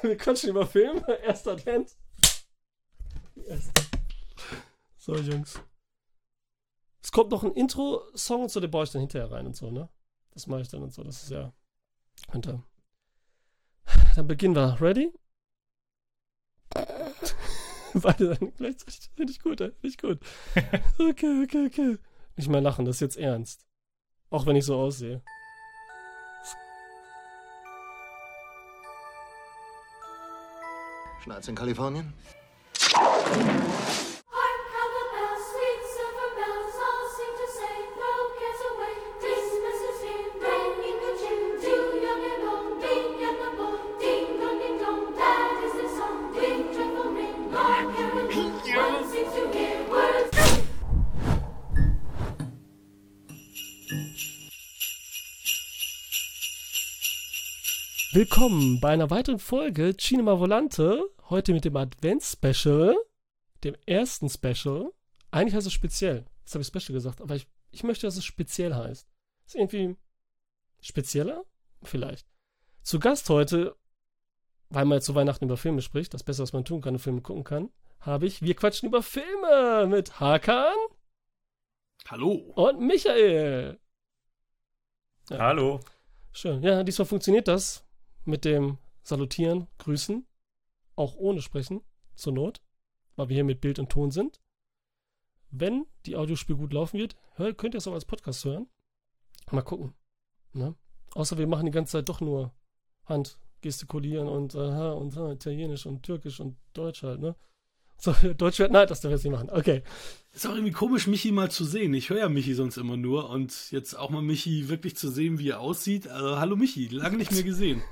Wir quatschen über Filme. Erster Advent. So, Jungs. Es kommt noch ein Intro-Song und so, den baue ich dann hinterher rein und so, ne? Das mache ich dann und so. Das ist ja. Könnte. Dann beginnen wir. Ready? Beide dann gleichzeitig. Finde ich gut, ey. Finde ich gut. Okay, okay, okay. Nicht mehr lachen, das ist jetzt ernst. Auch wenn ich so aussehe. Schneit's in Kalifornien? Willkommen bei einer weiteren Folge Cinema Volante. Heute mit dem Advents-Special, dem ersten Special. Eigentlich heißt es speziell. Jetzt habe ich Special gesagt, aber ich, ich möchte, dass es speziell heißt. Ist irgendwie spezieller? Vielleicht. Zu Gast heute, weil man jetzt zu Weihnachten über Filme spricht, das Beste, was man tun kann und Filme gucken kann, habe ich Wir quatschen über Filme mit Hakan Hallo. und Michael. Ja. Hallo. Schön. Ja, diesmal funktioniert das mit dem Salutieren, Grüßen, auch ohne Sprechen, zur Not, weil wir hier mit Bild und Ton sind. Wenn die Audiospur gut laufen wird, könnt ihr es auch als Podcast hören. Mal gucken. Ne? Außer wir machen die ganze Zeit doch nur Hand gestikulieren und aha und aha, Italienisch und Türkisch und Deutsch halt, ne? So, Deutsch wird, nein, das dürfen wir jetzt nicht machen. Okay. Ist auch irgendwie komisch, Michi mal zu sehen. Ich höre ja Michi sonst immer nur und jetzt auch mal Michi wirklich zu sehen, wie er aussieht. Also, hallo Michi, lange nicht mehr gesehen.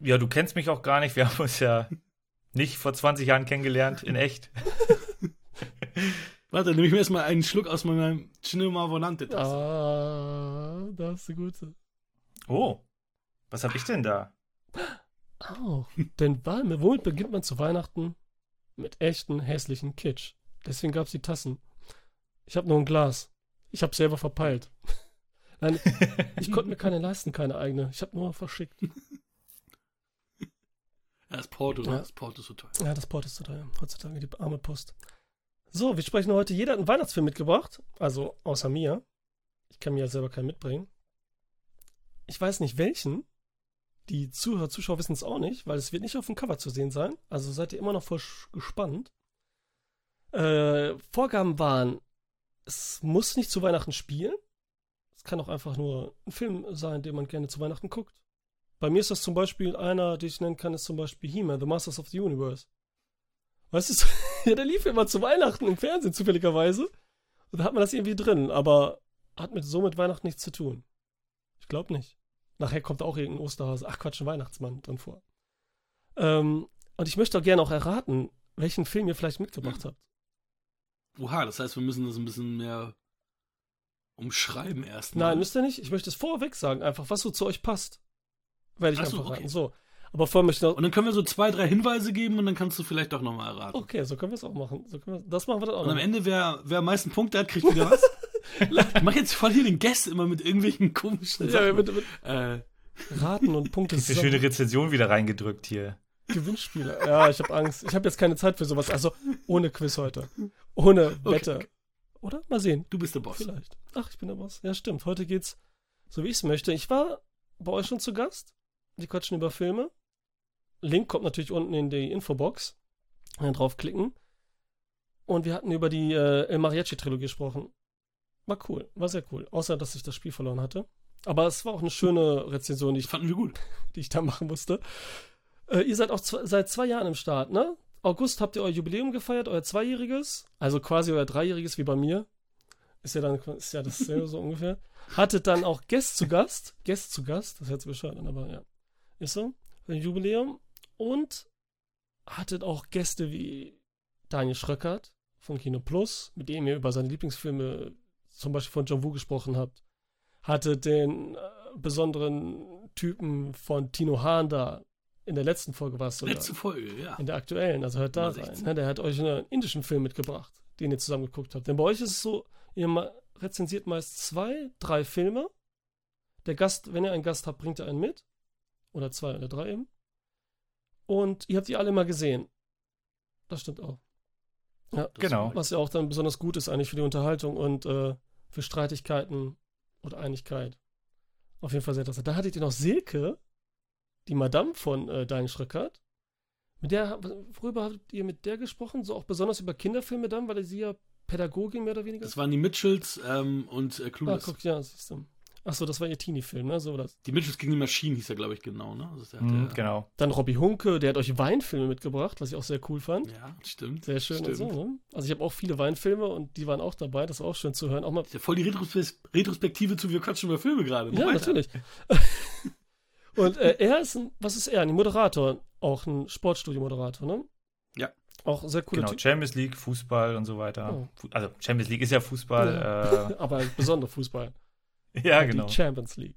Ja, du kennst mich auch gar nicht. Wir haben uns ja nicht vor 20 Jahren kennengelernt, in echt. Warte, nehme ich mir erstmal einen Schluck aus meinem Cinema Volante. Tasse. Ah, da ist die gute. Oh, was hab ich denn da? Oh, denn womit beginnt man zu Weihnachten? Mit echten, hässlichen Kitsch. Deswegen gab's die Tassen. Ich habe nur ein Glas. Ich habe selber verpeilt. Nein, ich konnte mir keine leisten, keine eigene. Ich habe nur verschickt. Ja, das Porto, Ja. das Porto ist so teuer. Ja, das Port ist so teuer. Heutzutage die arme Post. So, wir sprechen heute. Jeder hat einen Weihnachtsfilm mitgebracht. Also außer mir. Ich kann mir ja selber keinen mitbringen. Ich weiß nicht welchen. Die Zuhörer, Zuschauer wissen es auch nicht, weil es wird nicht auf dem Cover zu sehen sein. Also seid ihr immer noch voll gespannt. Äh, Vorgaben waren, es muss nicht zu Weihnachten spielen. Es kann auch einfach nur ein Film sein, den man gerne zu Weihnachten guckt. Bei mir ist das zum Beispiel einer, den ich nennen kann, ist zum Beispiel He-Man, The Masters of the Universe. Weißt du, ja, der lief immer zu Weihnachten im Fernsehen zufälligerweise. Und da hat man das irgendwie drin, aber hat mit so mit Weihnachten nichts zu tun. Ich glaube nicht. Nachher kommt auch irgendein Osterhase, ach Quatsch, ein Weihnachtsmann drin vor. Ähm, und ich möchte auch gerne auch erraten, welchen Film ihr vielleicht mitgebracht habt. Oha, das heißt, wir müssen das ein bisschen mehr umschreiben erst. Nein, müsst ihr nicht. Ich möchte es vorweg sagen, einfach, was so zu euch passt. Werde ich Ach so, einfach okay. raten. So. Aber vorher möchte ich noch. Und dann können wir so zwei, drei Hinweise geben und dann kannst du vielleicht doch nochmal erraten. Okay, so können wir es auch machen. So können wir, das machen wir dann auch Und am. Ende, wer, wer am meisten Punkte hat, kriegt wieder was. ich mach jetzt voll hier den Guest immer mit irgendwelchen komischen Ja, Sachen. mit, mit äh, Raten und Punkte. Ist eine schöne Rezension wieder reingedrückt hier. Gewinnspiele. Ja, ich habe Angst. Ich habe jetzt keine Zeit für sowas. Also ohne Quiz heute. Ohne Wette. okay. Oder? Mal sehen. du bist der Boss. Vielleicht. Ach, ich bin der Boss. Ja, stimmt. Heute geht's so, wie ich es möchte. Ich war bei euch schon zu Gast. Die quatschen über Filme. Link kommt natürlich unten in die Infobox. Dann draufklicken. Und wir hatten über die äh, El Mariachi-Trilogie gesprochen. War cool. War sehr cool. Außer, dass ich das Spiel verloren hatte. Aber es war auch eine schöne Rezension, die ich Fanden wir gut. die ich da machen musste. Äh, ihr seid auch zwei, seit zwei Jahren im Start, ne? August habt ihr euer Jubiläum gefeiert, euer Zweijähriges, also quasi euer Dreijähriges wie bei mir. Ist ja dann ist ja dasselbe so ungefähr. Hattet dann auch Gäste zu Gast, Gäste zu Gast, das hört sich bescheuert an, aber ja. Ist so. Ein Jubiläum. Und hattet auch Gäste wie Daniel Schröckert von Kino Plus, mit dem ihr über seine Lieblingsfilme, zum Beispiel von John Woo gesprochen habt. Hattet den äh, besonderen Typen von Tino Hahn da. In der letzten Folge war es so. Letzte Folge, ja. In der aktuellen, also hört da rein. 16. Ne? Der hat euch einen indischen Film mitgebracht, den ihr zusammen geguckt habt. Denn bei euch ist es so, ihr rezensiert meist zwei, drei Filme. Der Gast, wenn ihr einen Gast habt, bringt er einen mit. Oder zwei oder drei eben. Und ihr habt die alle mal gesehen. Das stimmt auch. Ja, Genau. was ja auch dann besonders gut ist eigentlich für die Unterhaltung und äh, für Streitigkeiten oder Einigkeit. Auf jeden Fall sehr interessant. Da hattet ihr noch Silke, die Madame von äh, Dein Schröckert. Mit der, worüber habt ihr mit der gesprochen? So auch besonders über Kinderfilme dann, weil sie ja Pädagogin mehr oder weniger Das waren die Mitchells ähm, und äh, Ah, Clueless. guck, ja, siehst du. Achso, das war ihr Teenie-Film, ne? So das. die Mitchells gegen die Maschinen hieß er, glaube ich, genau, ne? Also der, Mhm, der, genau. Dann Robbie Hunke, der hat euch Weinfilme mitgebracht, was ich auch sehr cool fand. Ja, stimmt. Sehr schön stimmt. und so, ne? Also ich habe auch viele Weinfilme und die waren auch dabei, das war auch schön zu hören. Auch mal, Ist ja voll die Retros Retrospektive zu Wir quatschen über Filme gerade. Ja, weiter. natürlich. und äh, er ist ein, was ist er? Ein Moderator, auch ein Sportstudio-Moderator, ne? Ja. Auch sehr cooler Genau, Typ. Champions League, Fußball und so weiter. Oh. Also Champions League ist ja Fußball. Aber ein besonderer Fußball. Äh, ja, genau. Die Champions League.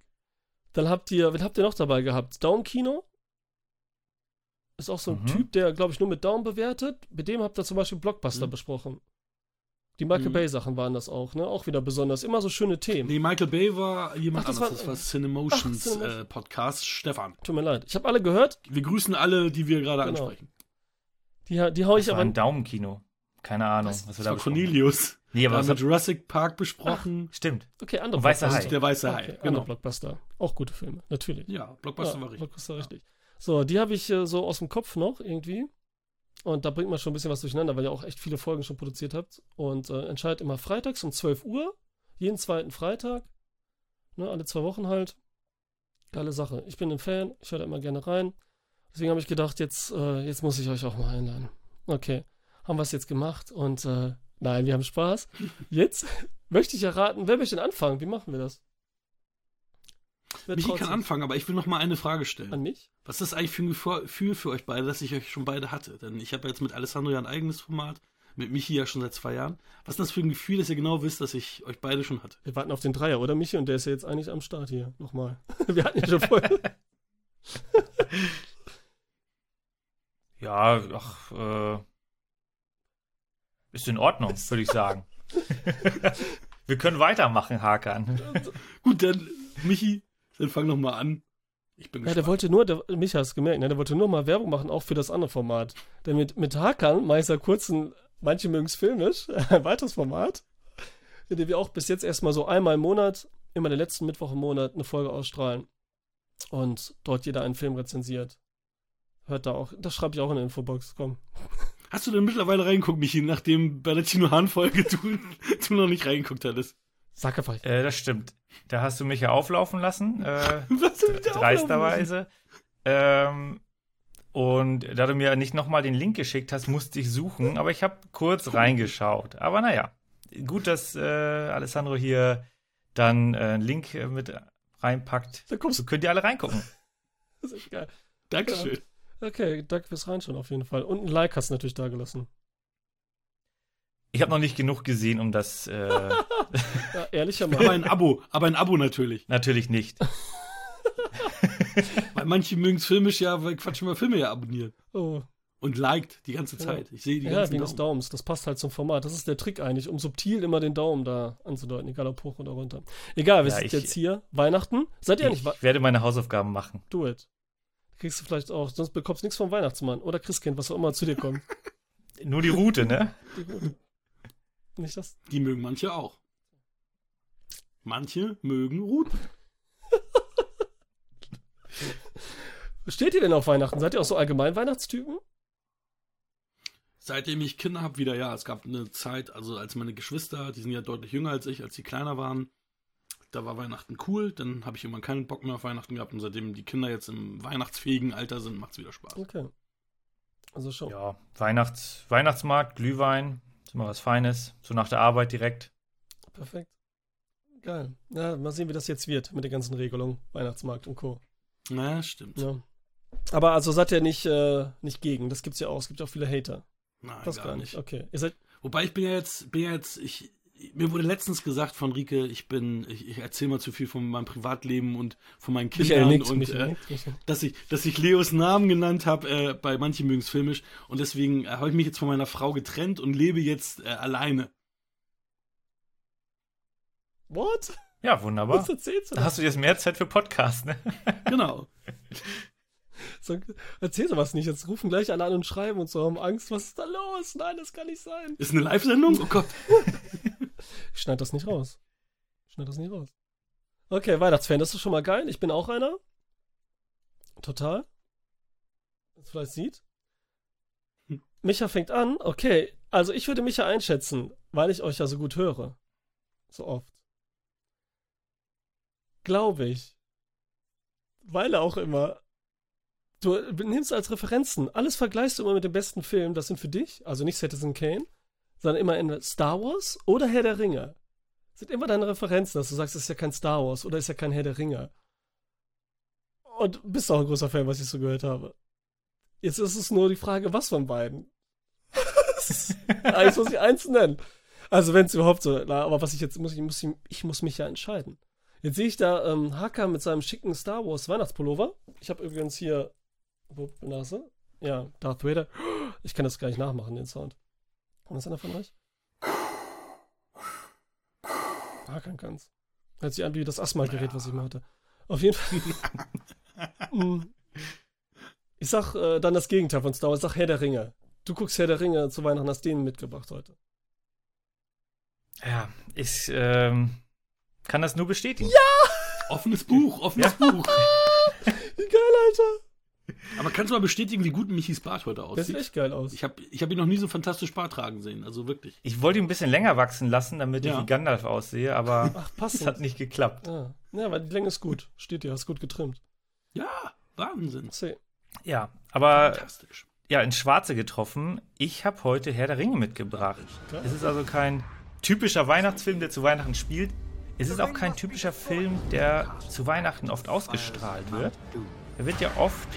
Dann habt ihr, wen habt ihr noch dabei gehabt? Daumenkino. Ist auch so ein Mhm. Typ, der, glaube ich, nur mit Daumen bewertet. Mit dem habt ihr zum Beispiel Blockbuster Mhm. besprochen. Die Michael Mhm. Bay Sachen waren das auch, ne? Auch wieder besonders. Immer so schöne Themen. Nee, Michael Bay war jemand Ach, das anderes. war- das war Cinemotions Ach, Cinemotion. äh, Podcast. Stefan. Tut mir leid. Ich habe alle gehört. Wir grüßen alle, die wir gerade Genau. ansprechen. Die, die hau ich Das war aber. ein Daumenkino. Keine Ahnung, Was? was, Das wir da war besprochen haben. Cornelius. Nee, Wir aber haben mit hat, Jurassic Park besprochen. stimmt. Okay, andere Und Weißer Das Hai. der weiße Okay, Hai. andere Genau. Blockbuster. Auch gute Filme, natürlich. Ja, Blockbuster ja, war richtig. Blockbuster, richtig. So, die habe ich äh, so aus dem Kopf noch irgendwie. Und da bringt man schon ein bisschen was durcheinander, weil ihr auch echt viele Folgen schon produziert habt. Und äh, entscheidet immer freitags um 12 Uhr. Jeden zweiten Freitag. Ne, alle zwei Wochen halt. Geile Sache. Ich bin ein Fan. Ich höre da immer gerne rein. Deswegen habe ich gedacht, jetzt, äh, jetzt muss ich euch auch mal einladen. Okay. Haben wir es jetzt gemacht und äh, nein, wir haben Spaß. Jetzt möchte ich erraten, wer möchte denn anfangen? Wie machen wir das? Wer Michi kann sich? anfangen, aber ich will noch mal eine Frage stellen. An mich? Was ist das eigentlich für ein Gefühl für euch beide, dass ich euch schon beide hatte? Denn ich habe jetzt mit Alessandro ja ein eigenes Format, mit Michi ja schon seit zwei Jahren. Was ist das für ein Gefühl, dass ihr genau wisst, dass ich euch beide schon hatte? Wir warten auf den Dreier, oder Michi? Und der ist ja jetzt eigentlich am Start hier. Nochmal. Wir hatten ja schon vorher. Ja, ach, äh, ist in Ordnung, würde ich sagen. wir können weitermachen, Hakan. Gut, dann, Michi, dann fang noch mal an. Ich bin Ja, der gespannt. wollte nur, der, Micha hast gemerkt, ne? der wollte nur mal Werbung machen, auch für das andere Format. Denn mit, mit Hakan mache ich seit kurzem, manche mögen es filmisch, ein weiteres Format, in dem wir auch bis jetzt erstmal so einmal im Monat, immer den letzten Mittwoch im Monat, eine Folge ausstrahlen. Und dort jeder einen Film rezensiert. Hört da auch, das schreibe ich auch in der Infobox, komm. Hast du denn mittlerweile reingeguckt, Michi, nachdem bei der Tino Hahn-Folge du, du noch nicht reingeguckt hattest? Sag einfach. Äh, das stimmt. Da hast du mich ja auflaufen lassen, äh, Was denn mit der dreisterweise. Ähm, und da du mir nicht nochmal den Link geschickt hast, musste ich suchen, aber ich habe kurz reingeschaut. Aber naja, gut, dass äh, Alessandro hier dann äh, einen Link äh, mit reinpackt. Da kommst So könnt ihr alle reingucken. Das ist echt geil. Dankeschön. Okay, danke fürs Reinschauen auf jeden Fall. Und ein Like hast du natürlich da gelassen. Ich habe noch nicht genug gesehen, um das äh, Ja, ehrlicher Aber Mann. ein Abo, aber ein Abo natürlich. natürlich nicht. Weil manche mögen es filmisch ja, weil Quatsch über Filme ja abonnieren. Oh. Und liked die ganze Zeit. Ich sehe die Ja, ganzen wegen des Daumen. Daumens. Das passt halt zum Format. Das ist der Trick eigentlich, um subtil immer den Daumen da anzudeuten, egal ob hoch oder runter. Egal, wir Ja, sind ich- jetzt hier. Weihnachten. Seid ihr nicht? Wa- Ich werde meine Hausaufgaben machen. Do it. Kriegst du vielleicht auch, sonst bekommst du nichts vom Weihnachtsmann oder Christkind, was auch immer zu dir kommt. Nur die Route, ne? Die Gute. Nicht das? Die mögen manche auch. Manche mögen Ruten. Steht ihr denn auf Weihnachten? Seid ihr auch so allgemein Weihnachtstypen? Seitdem ich Kinder habe, wieder ja. Es gab eine Zeit, also als meine Geschwister, die sind ja deutlich jünger als ich, als sie kleiner waren, da war Weihnachten cool. Dann habe ich irgendwann keinen Bock mehr auf Weihnachten gehabt. Und seitdem die Kinder jetzt im weihnachtsfähigen Alter sind, macht's wieder Spaß. Okay. Also schon. Ja, Weihnachts Weihnachtsmarkt, Glühwein, ist immer was Feines. So nach der Arbeit direkt. Perfekt. Geil. Ja, mal sehen, wie das jetzt wird mit den ganzen Regelungen. Weihnachtsmarkt und Co. Na, stimmt. Ja. Aber also seid ihr nicht, äh, nicht gegen. Das gibt's ja auch. Es gibt auch viele Hater. Nein, Das gar nicht. Okay. Ihr seid. Wobei ich bin ja jetzt, bin ja jetzt, ich, mir wurde letztens gesagt von Rike, ich bin, ich, ich erzähle mal zu viel von meinem Privatleben und von meinen Michael Kindern nickt, und Michael äh, dass ich, dass ich Leos Namen genannt habe, äh, bei manchen mögen es filmisch und deswegen äh, habe ich mich jetzt von meiner Frau getrennt und lebe jetzt äh, alleine. What? Ja, wunderbar. Was erzählst du Da da? hast du jetzt mehr Zeit für Podcast, ne? Genau. So, erzähl sowas nicht. Jetzt rufen gleich alle an und schreiben und so haben Angst. Was ist da los? Nein, das kann nicht sein. Ist eine Live-Sendung? Oh Gott. Schneid das nicht raus. Schneid das nicht raus. Okay, Weihnachtsfan, das ist schon mal geil. Ich bin auch einer. Total. Das vielleicht sieht. Micha fängt an. Okay, also ich würde Micha einschätzen, weil ich euch ja so gut höre. So oft. Glaube ich. Weil auch immer. Du nimmst als Referenzen. Alles vergleichst du immer mit dem besten Film. Das sind für dich, also nicht Citizen Kane, sondern immer in Star Wars oder Herr der Ringe. Sind immer deine Referenzen, dass du sagst, das ist ja kein Star Wars oder ist ja kein Herr der Ringe. Und bist auch ein großer Fan, was ich so gehört habe. Jetzt ist es nur die Frage, was von beiden. Eins muss ich eins nennen. Also wenn es überhaupt so, na, aber was ich jetzt muss, ich muss, ich muss mich ja entscheiden. Jetzt sehe ich da ähm, Haka mit seinem schicken Star Wars Weihnachtspullover. Ich habe übrigens hier, wo Nase? Ja, Darth Vader. Ich kann das gar nicht nachmachen, den Sound. Kann das einer von euch? Hakan kann's. Hört sich an wie das Asthma-Gerät, was ich mal hatte. Auf jeden Fall. Mm. ich sag äh, dann das Gegenteil von Star Wars. Ich sag Herr der Ringe. Du guckst Herr der Ringe zu Weihnachten, hast den mitgebracht heute. Ja, ich ähm, kann das nur bestätigen. Offenes Buch, offenes Buch. Wie geil, Alter. Aber kannst du mal bestätigen, wie gut Michis Bart heute Der sieht aussieht? echt geil aus. Ich habe ich hab ihn noch nie so fantastisch Bart tragen sehen, also wirklich. Ich wollte ihn ein bisschen länger wachsen lassen, damit Ja. ich wie Gandalf aussehe, aber Ach, es hat nicht geklappt. Ja. ja, weil die Länge ist gut. Steht dir, hast gut getrimmt. Ja, Wahnsinn. See. Ja, aber Fantastisch. ja, ins Schwarze getroffen. Ich habe heute Herr der Ringe mitgebracht. Es ist also kein typischer Weihnachtsfilm, der zu Weihnachten spielt. Es ist auch kein typischer Film, der zu Weihnachten oft ausgestrahlt wird. Er wird ja oft,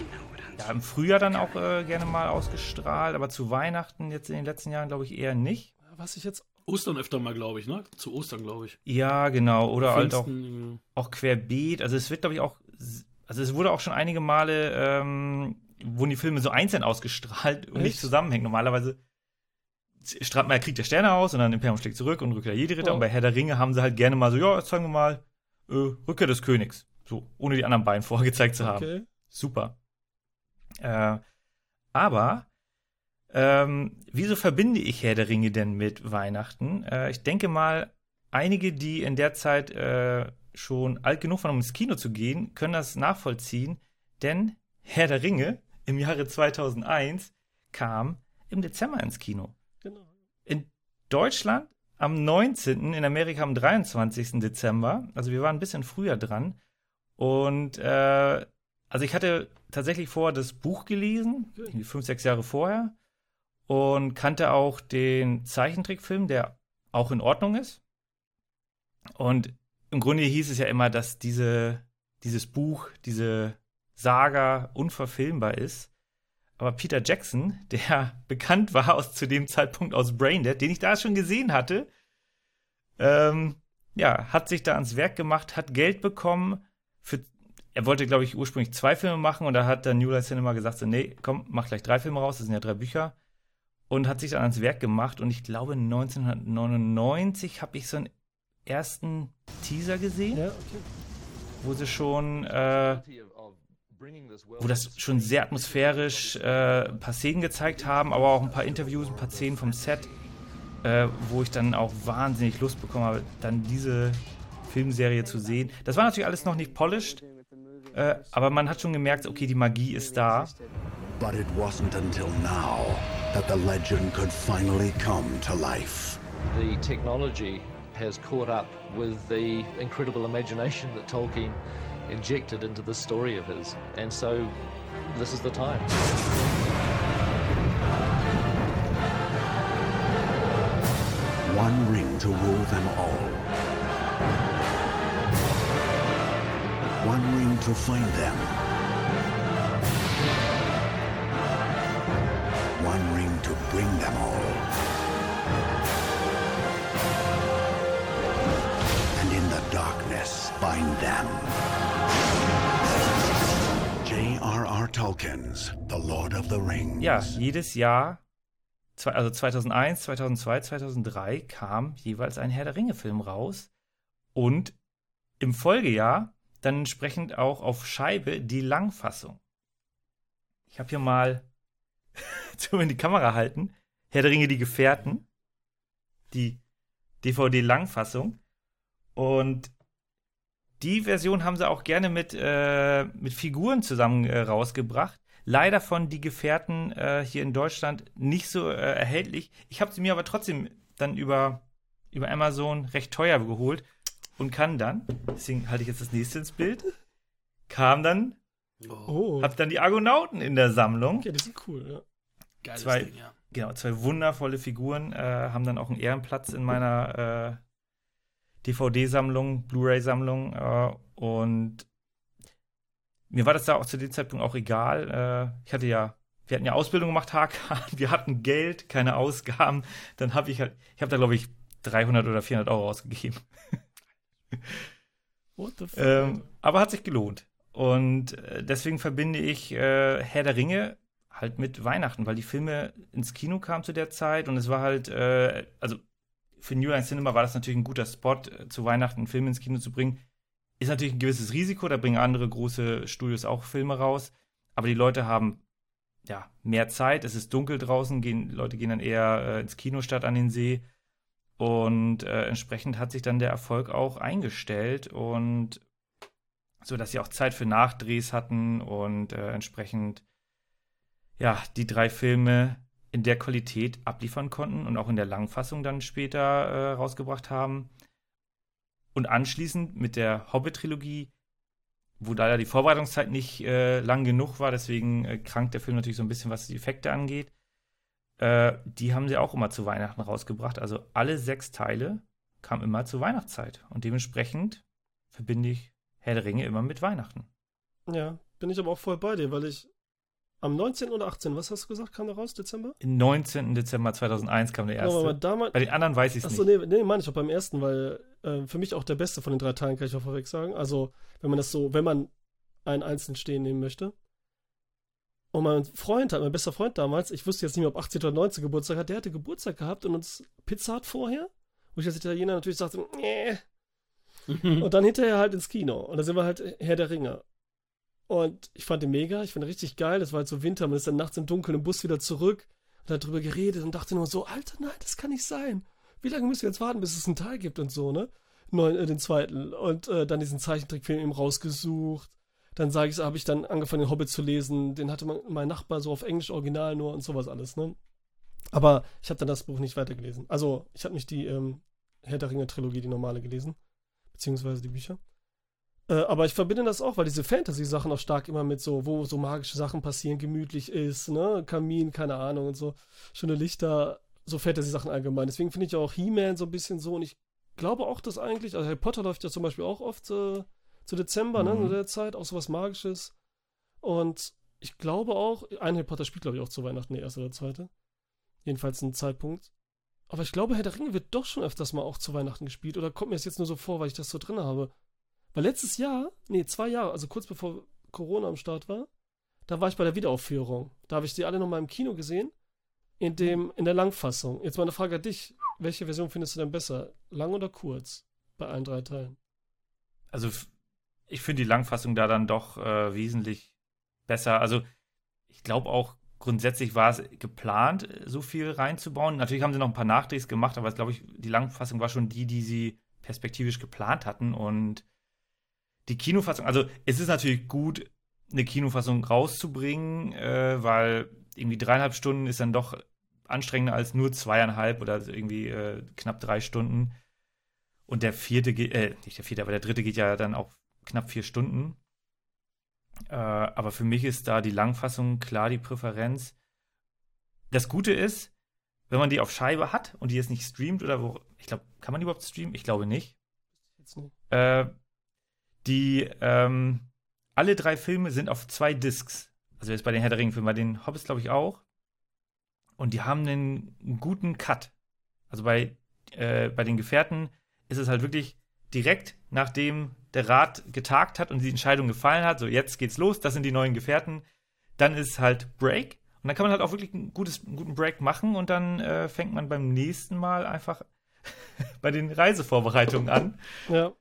ja, im Frühjahr dann auch äh, gerne mal ausgestrahlt, aber zu Weihnachten jetzt in den letzten Jahren glaube ich eher nicht. Was ich jetzt. Ostern öfter mal, glaube ich, ne? Zu Ostern, glaube ich. Ja, genau. Oder halt auch, auch querbeet. Also es wird, glaube ich, auch, also es wurde auch schon einige Male, ähm, wurden die Filme so einzeln ausgestrahlt und nicht Echt? zusammenhängen. Normalerweise strahlt man ja Krieg der Sterne aus und dann Imperium schlägt zurück und Rückkehr der Jedi-Ritter. Oh. Und bei Herr der Ringe haben sie halt gerne mal so, ja, jetzt sagen wir mal, äh, Rückkehr des Königs. So, ohne die anderen beiden vorher gezeigt zu haben. Okay. Super. Äh, aber ähm, wieso verbinde ich Herr der Ringe denn mit Weihnachten? Äh, ich denke mal, einige, die in der Zeit äh, schon alt genug waren, um ins Kino zu gehen, können das nachvollziehen, denn Herr der Ringe im Jahre 2001 kam im Dezember ins Kino. Genau. In Deutschland am 19., in Amerika am 23. Dezember. Also wir waren ein bisschen früher dran. Und äh, also ich hatte tatsächlich vorher das Buch gelesen, fünf, sechs Jahre vorher. Und kannte auch den Zeichentrickfilm, der auch in Ordnung ist. Und im Grunde hieß es ja immer, dass diese, dieses Buch, diese Saga unverfilmbar ist. Aber Peter Jackson, der bekannt war aus, zu dem Zeitpunkt aus Braindead, den ich da schon gesehen hatte, ähm, ja, hat sich da ans Werk gemacht, hat Geld bekommen für, er wollte, glaube ich, ursprünglich zwei Filme machen und da hat dann New Line Cinema gesagt, so, nee, komm, mach gleich drei Filme raus, das sind ja drei Bücher. Und hat sich dann ans Werk gemacht und ich glaube 1999 habe ich so einen ersten Teaser gesehen, Ja, okay. wo sie schon äh, wo das schon sehr atmosphärisch äh, ein paar Szenen gezeigt haben, aber auch ein paar Interviews, ein paar Szenen vom Set, äh, wo ich dann auch wahnsinnig Lust bekommen habe, dann diese Filmserie zu sehen. Das war natürlich alles noch nicht polished, äh, aber man hat schon gemerkt, okay, die Magie ist da. But it wasn't until now that the legend could finally come to life. the technology has caught up with the incredible imagination that Tolkien injected into this story of his. And so this is the time. One ring to rule them all. To find them. One ring to bring them all. And in the darkness, find them. J.R.R. Tolkien's The Lord of the Rings. Ja, jedes Jahr, also 2001, 2002, 2003 kam jeweils ein Herr der Ringe-Film raus und im Folgejahr dann entsprechend auch auf Scheibe die Langfassung. ich habe hier mal zu in die Kamera halten. Herr der Ringe, die Gefährten. Die DVD-Langfassung. Und die Version haben sie auch gerne mit, äh, mit Figuren zusammen äh, rausgebracht. Leider von die Gefährten äh, hier in Deutschland nicht so äh, erhältlich. Ich habe sie mir aber trotzdem dann über, über Amazon recht teuer geholt und kann dann, deswegen halte ich jetzt das nächste ins Bild, kam dann, Oh, hab dann die Argonauten in der Sammlung. okay, die sind cool, ja. Geiles Zwei- Ding, ja. Genau, zwei wundervolle Figuren, äh, haben dann auch einen Ehrenplatz in meiner äh, DVD-Sammlung, Blu-ray-Sammlung. Äh, und mir war das da auch zu dem Zeitpunkt auch egal. Äh, ich hatte ja, wir hatten ja Ausbildung gemacht, HK, wir hatten Geld, keine Ausgaben. Dann habe ich halt, ich habe da glaube ich 300 oder 400 Euro ausgegeben. What the fuck? Ähm, aber hat sich gelohnt. Und äh, deswegen verbinde ich äh, Herr der Ringe halt mit Weihnachten, weil die Filme ins Kino kamen zu der Zeit und es war halt, äh, also für New Line Cinema war das natürlich ein guter Spot, äh, zu Weihnachten einen Film ins Kino zu bringen. Ist natürlich ein gewisses Risiko, da bringen andere große Studios auch Filme raus, aber die Leute haben ja mehr Zeit, es ist dunkel draußen, gehen, Leute gehen dann eher äh, ins Kino statt an den See. Und äh, entsprechend hat sich dann der Erfolg auch eingestellt und so dass sie auch Zeit für Nachdrehs hatten und äh, entsprechend ja die drei Filme in der Qualität abliefern konnten und auch in der Langfassung dann später äh, rausgebracht haben. Und anschließend mit der Hobbit-Trilogie, wo leider die Vorbereitungszeit nicht äh, lang genug war, deswegen äh, krankt der Film natürlich so ein bisschen, was die Effekte angeht. Äh, die haben sie auch immer zu Weihnachten rausgebracht. Also alle sechs Teile kamen immer zur Weihnachtszeit. Und dementsprechend verbinde ich Herr der Ringe immer mit Weihnachten. Ja, bin ich aber auch voll bei dir, weil ich am 19. oder 18., was hast du gesagt, kam da raus, Dezember? Am 19. Dezember 2001 kam der aber erste. damals, Bei den anderen weiß ich es Achso, nicht. nee, nee, meine ich auch beim ersten, weil äh, für mich auch der beste von den drei Teilen, kann ich auch vorweg sagen. Also, wenn man das so, wenn man einen einzeln stehen nehmen möchte. Und mein Freund hat, mein bester Freund damals, ich wusste jetzt nicht mehr, ob 18 oder 19 Geburtstag hat, der hatte Geburtstag gehabt und uns Pizza hat vorher. Wo ich als Italiener natürlich sagte, nee. Und dann hinterher halt ins Kino. Und da sind wir halt Herr der Ringe. Und ich fand den mega, ich fand den richtig geil. Das war halt so Winter, man ist dann nachts im Dunkeln im Bus wieder zurück und hat drüber geredet und dachte nur so, Alter, nein, das kann nicht sein. Wie lange müssen wir jetzt warten, bis es einen Teil gibt und so, ne? Neun, äh, den zweiten. Und äh, dann diesen Zeichentrickfilm eben rausgesucht. Dann sage ich, habe ich dann angefangen, den Hobbit zu lesen. Den hatte mein, mein Nachbar so auf Englisch original nur und sowas alles, ne? Aber ich habe dann das Buch nicht weitergelesen. Also, ich habe nicht die ähm, Herr der Ringe-Trilogie, die normale, gelesen. Beziehungsweise die Bücher. Äh, aber ich verbinde das auch, weil diese Fantasy-Sachen auch stark immer mit so, wo so magische Sachen passieren, gemütlich ist, ne? Kamin, keine Ahnung und so. Schöne Lichter, so Fantasy-Sachen allgemein. Deswegen finde ich auch He-Man so ein bisschen so und ich glaube auch, dass eigentlich, also Harry Potter läuft ja zum Beispiel auch oft äh, zu Dezember, ne? Mhm. Zu der Zeit, auch sowas Magisches. Und ich glaube auch, ein Harry Potter spielt, glaube ich, auch zu Weihnachten, der erste oder zweite. Jedenfalls ein Zeitpunkt. Aber ich glaube, Herr der Ringe wird doch schon öfters mal auch zu Weihnachten gespielt. Oder kommt mir das jetzt nur so vor, weil ich das so drin habe? Weil letztes Jahr, nee, zwei Jahre, also kurz bevor Corona am Start war, da war ich bei der Wiederaufführung. Da habe ich die alle nochmal im Kino gesehen. In, dem, in der Langfassung. Jetzt mal eine Frage an dich. Welche Version findest du denn besser? Lang oder kurz? Bei allen drei Teilen. Also ich finde die Langfassung da dann doch äh, wesentlich besser. Also ich glaube auch grundsätzlich war es geplant, so viel reinzubauen. Natürlich haben sie noch ein paar Nachdrehs gemacht, aber glaube ich, die Langfassung war schon die, die sie perspektivisch geplant hatten. Und die Kinofassung, also es ist natürlich gut, eine Kinofassung rauszubringen, äh, weil irgendwie dreieinhalb Stunden ist dann doch anstrengender als nur zweieinhalb oder irgendwie äh, knapp drei Stunden. Und der vierte äh, nicht der vierte, aber der dritte geht ja dann auch knapp vier Stunden. Äh, aber für mich ist da die Langfassung klar die Präferenz. Das Gute ist, wenn man die auf Scheibe hat und die jetzt nicht streamt oder wo, ich glaube, kann man die überhaupt streamen? Ich glaube nicht. Jetzt nicht. Äh, die, ähm, alle drei Filme sind auf zwei Discs. Also jetzt bei den Herr der Ringe-Filmen, bei den Hobbits glaube ich auch. Und die haben einen guten Cut. Also bei, äh, bei den Gefährten ist es halt wirklich direkt nachdem der Rat getagt hat und die Entscheidung gefallen hat, so jetzt geht's los, das sind die neuen Gefährten, dann ist halt Break. Und dann kann man halt auch wirklich ein gutes, einen guten Break machen und dann äh, fängt man beim nächsten Mal einfach bei den Reisevorbereitungen an. Ja.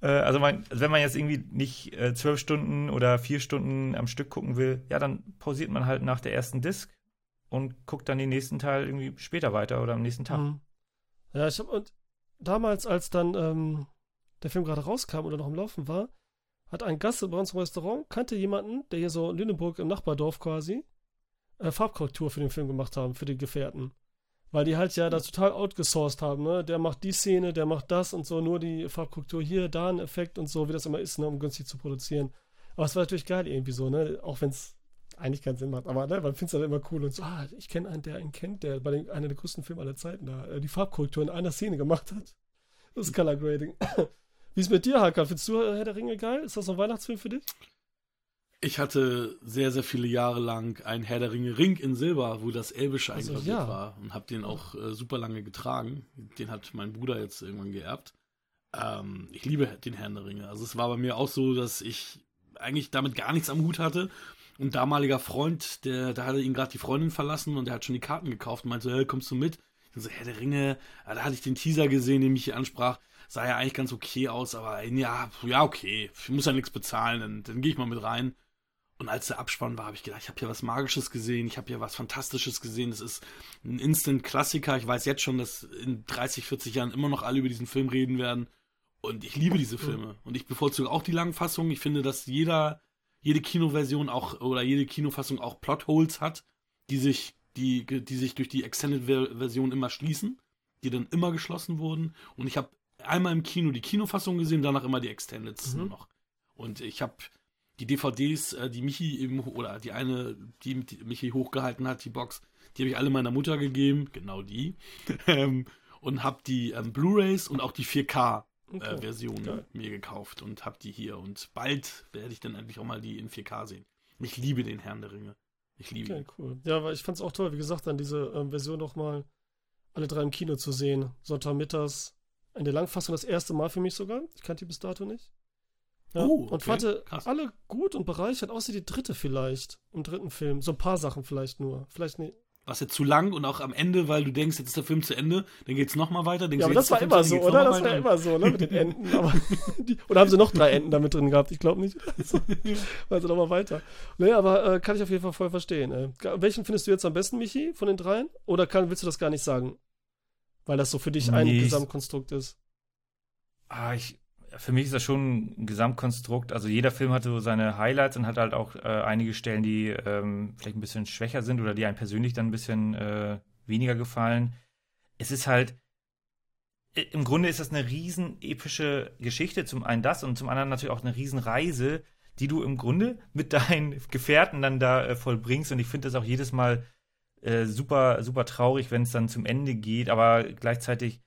Äh, also, man, also wenn man jetzt irgendwie nicht äh, zwölf Stunden oder vier Stunden am Stück gucken will, ja, dann pausiert man halt nach der ersten Disc und guckt dann den nächsten Teil irgendwie später weiter oder am nächsten Tag. Mhm. Ja, ich hab, und damals, als dann ähm, der Film gerade rauskam oder noch im Laufen war, hat ein Gast bei uns im Restaurant, kannte jemanden, der hier so in Lüneburg im Nachbardorf quasi, äh, Farbkorrektur für den Film gemacht haben, für die Gefährten. Weil die halt ja da total outgesourced haben, ne? Der macht die Szene, der macht das und so, nur die Farbkorrektur hier, da ein Effekt und so, wie das immer ist, ne, um günstig zu produzieren. Aber es war natürlich geil irgendwie so, ne? Auch wenn es eigentlich keinen Sinn macht. Aber ne, man findet es dann immer cool und so, ah, ich kenne einen, der einen kennt, der bei den, einer der größten Filme aller Zeiten da äh, die Farbkorrektur in einer Szene gemacht hat. Das ist Color Grading. Wie ist mit dir, Hakan? Findest du äh, Herr der Ringe geil? Ist das noch ein Weihnachtsfilm für dich? Ich hatte sehr, sehr viele Jahre lang einen Herr der Ringe Ring in Silber, wo das Elbische Also, eingraviert ja. war und habe den auch äh, super lange getragen. Den hat mein Bruder jetzt irgendwann geerbt. Ähm, ich liebe den Herrn der Ringe. Also es war bei mir auch so, dass ich eigentlich damit gar nichts am Hut hatte. Ein damaliger Freund, der, da hatte ihn gerade die Freundin verlassen und der hat schon die Karten gekauft und meinte, hey, kommst du mit? Ich so, Herr der Ringe, ja, da hatte ich den Teaser gesehen, den mich hier ansprach. Sah ja eigentlich ganz okay aus, aber ja, ja, okay, ich muss ja nichts bezahlen, dann, dann gehe ich mal mit rein. Und als der Abspann war, habe ich gedacht, ich habe hier was Magisches gesehen, ich habe hier was Fantastisches gesehen. Das ist ein Instant-Klassiker. Ich weiß jetzt schon, dass in 30, 40 Jahren immer noch alle über diesen Film reden werden. Und ich liebe diese Filme. Und ich bevorzuge auch die langen Fassungen. Ich finde, dass jeder, jede Kinoversion auch oder jede Kinofassung auch Plotholes hat, die sich, die, die sich durch die Extended-Version immer schließen, die dann immer geschlossen wurden. Und ich habe einmal im Kino die Kinofassung gesehen, danach immer die Extendeds Mhm. noch. Und ich habe die DVDs, äh, die Michi eben, oder die eine, die, die Michi hochgehalten hat, die Box, die habe ich alle meiner Mutter gegeben, genau die. ähm, und habe die ähm, Blu-rays und auch die 4K Okay. äh, Version Geil. mir gekauft und habe die hier. Und bald werde ich dann endlich auch mal die in 4K sehen. Ich liebe den Herrn der Ringe. Ich liebe Okay, ihn. cool. Ja, aber ich fand es auch toll, wie gesagt, dann diese ähm, Version noch mal alle drei im Kino zu sehen. Sonntagmittags. In der Langfassung das erste Mal für mich sogar. Ich kannte die bis dato nicht. Ja, Oh, und okay, fand krass. alle gut und bereichert, außer die dritte vielleicht. Im dritten Film. So ein paar Sachen vielleicht nur. Vielleicht nicht. Was jetzt zu lang und auch am Ende, weil du denkst, jetzt ist der Film zu Ende, dann geht's nochmal weiter. Denkst Ja, aber das war immer so, oder? Das noch war mal immer so, ne? Mit den. Aber die, oder haben sie noch drei Enten damit drin gehabt? Ich glaube nicht. Also, also nochmal weiter. Nee, aber äh, kann ich auf jeden Fall voll verstehen. Äh. Welchen findest du jetzt am besten, Michi, von den dreien? Oder kann, willst du das gar nicht sagen? Weil das so für dich ein Nee, ich- Gesamtkonstrukt ist. Ah, ich, für mich ist das schon ein Gesamtkonstrukt. Also jeder Film hat so seine Highlights und hat halt auch äh, einige Stellen, die ähm, vielleicht ein bisschen schwächer sind oder die einem persönlich dann ein bisschen äh, weniger gefallen. Es ist halt, im Grunde ist das eine riesen epische Geschichte. Zum einen das und zum anderen natürlich auch eine riesen Reise, die du im Grunde mit deinen Gefährten dann da äh, vollbringst. Und ich finde das auch jedes Mal äh, super, super traurig, wenn es dann zum Ende geht, aber gleichzeitig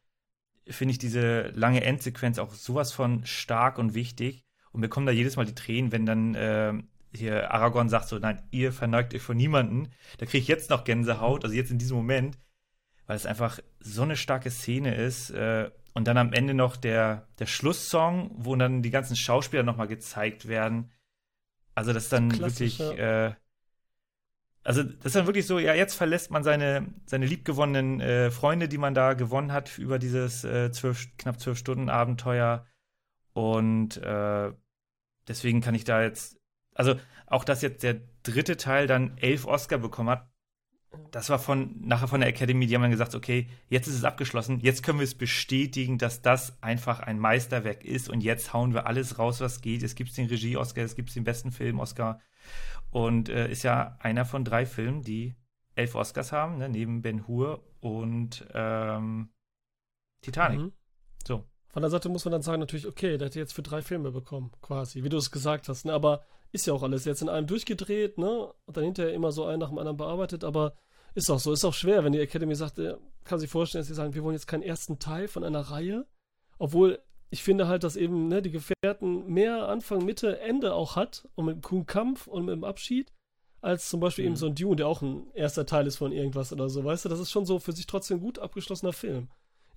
finde ich diese lange Endsequenz auch sowas von stark und wichtig. Und mir kommen da jedes Mal die Tränen, wenn dann äh, hier Aragorn sagt so, nein, ihr verneigt euch vor niemanden. Da kriege ich jetzt noch Gänsehaut, also jetzt in diesem Moment, weil es einfach so eine starke Szene ist. Äh, und dann am Ende noch der, der Schlusssong, wo dann die ganzen Schauspieler nochmal gezeigt werden. Also das ist dann wirklich, äh, also das ist dann wirklich so, ja, jetzt verlässt man seine, seine liebgewonnenen äh, Freunde, die man da gewonnen hat über dieses äh, zwölf, knapp zwölf Stunden Abenteuer. Und äh, deswegen kann ich da jetzt, also auch dass jetzt der dritte Teil dann elf Oscar bekommen hat, das war von nachher von der Academy, die haben dann gesagt, okay, jetzt ist es abgeschlossen, jetzt können wir es bestätigen, dass das einfach ein Meisterwerk ist und jetzt hauen wir alles raus, was geht. Es gibt den Regie-Oscar, es gibt den besten Film-Oscar und äh, ist ja einer von drei Filmen, die elf Oscars haben, ne, neben Ben Hur und ähm, Titanic. Mhm. So. Von der Seite muss man dann sagen, natürlich, okay, der hat jetzt für drei Filme bekommen, quasi, wie du es gesagt hast. Ne? Aber ist ja auch alles jetzt in einem durchgedreht, ne? Und dann hinterher immer so einen nach dem anderen bearbeitet, aber ist auch so. Ist auch schwer, wenn die Academy sagt, äh, kann sich vorstellen, dass sie sagen, wir wollen jetzt keinen ersten Teil von einer Reihe. Obwohl ich finde halt, dass eben ne, die Gefährten mehr Anfang, Mitte, Ende auch hat und mit dem coolen Kampf und mit dem Abschied, als zum Beispiel eben Mhm. so ein Dune, der auch ein erster Teil ist von irgendwas oder so. Weißt du, das ist schon so für sich trotzdem gut abgeschlossener Film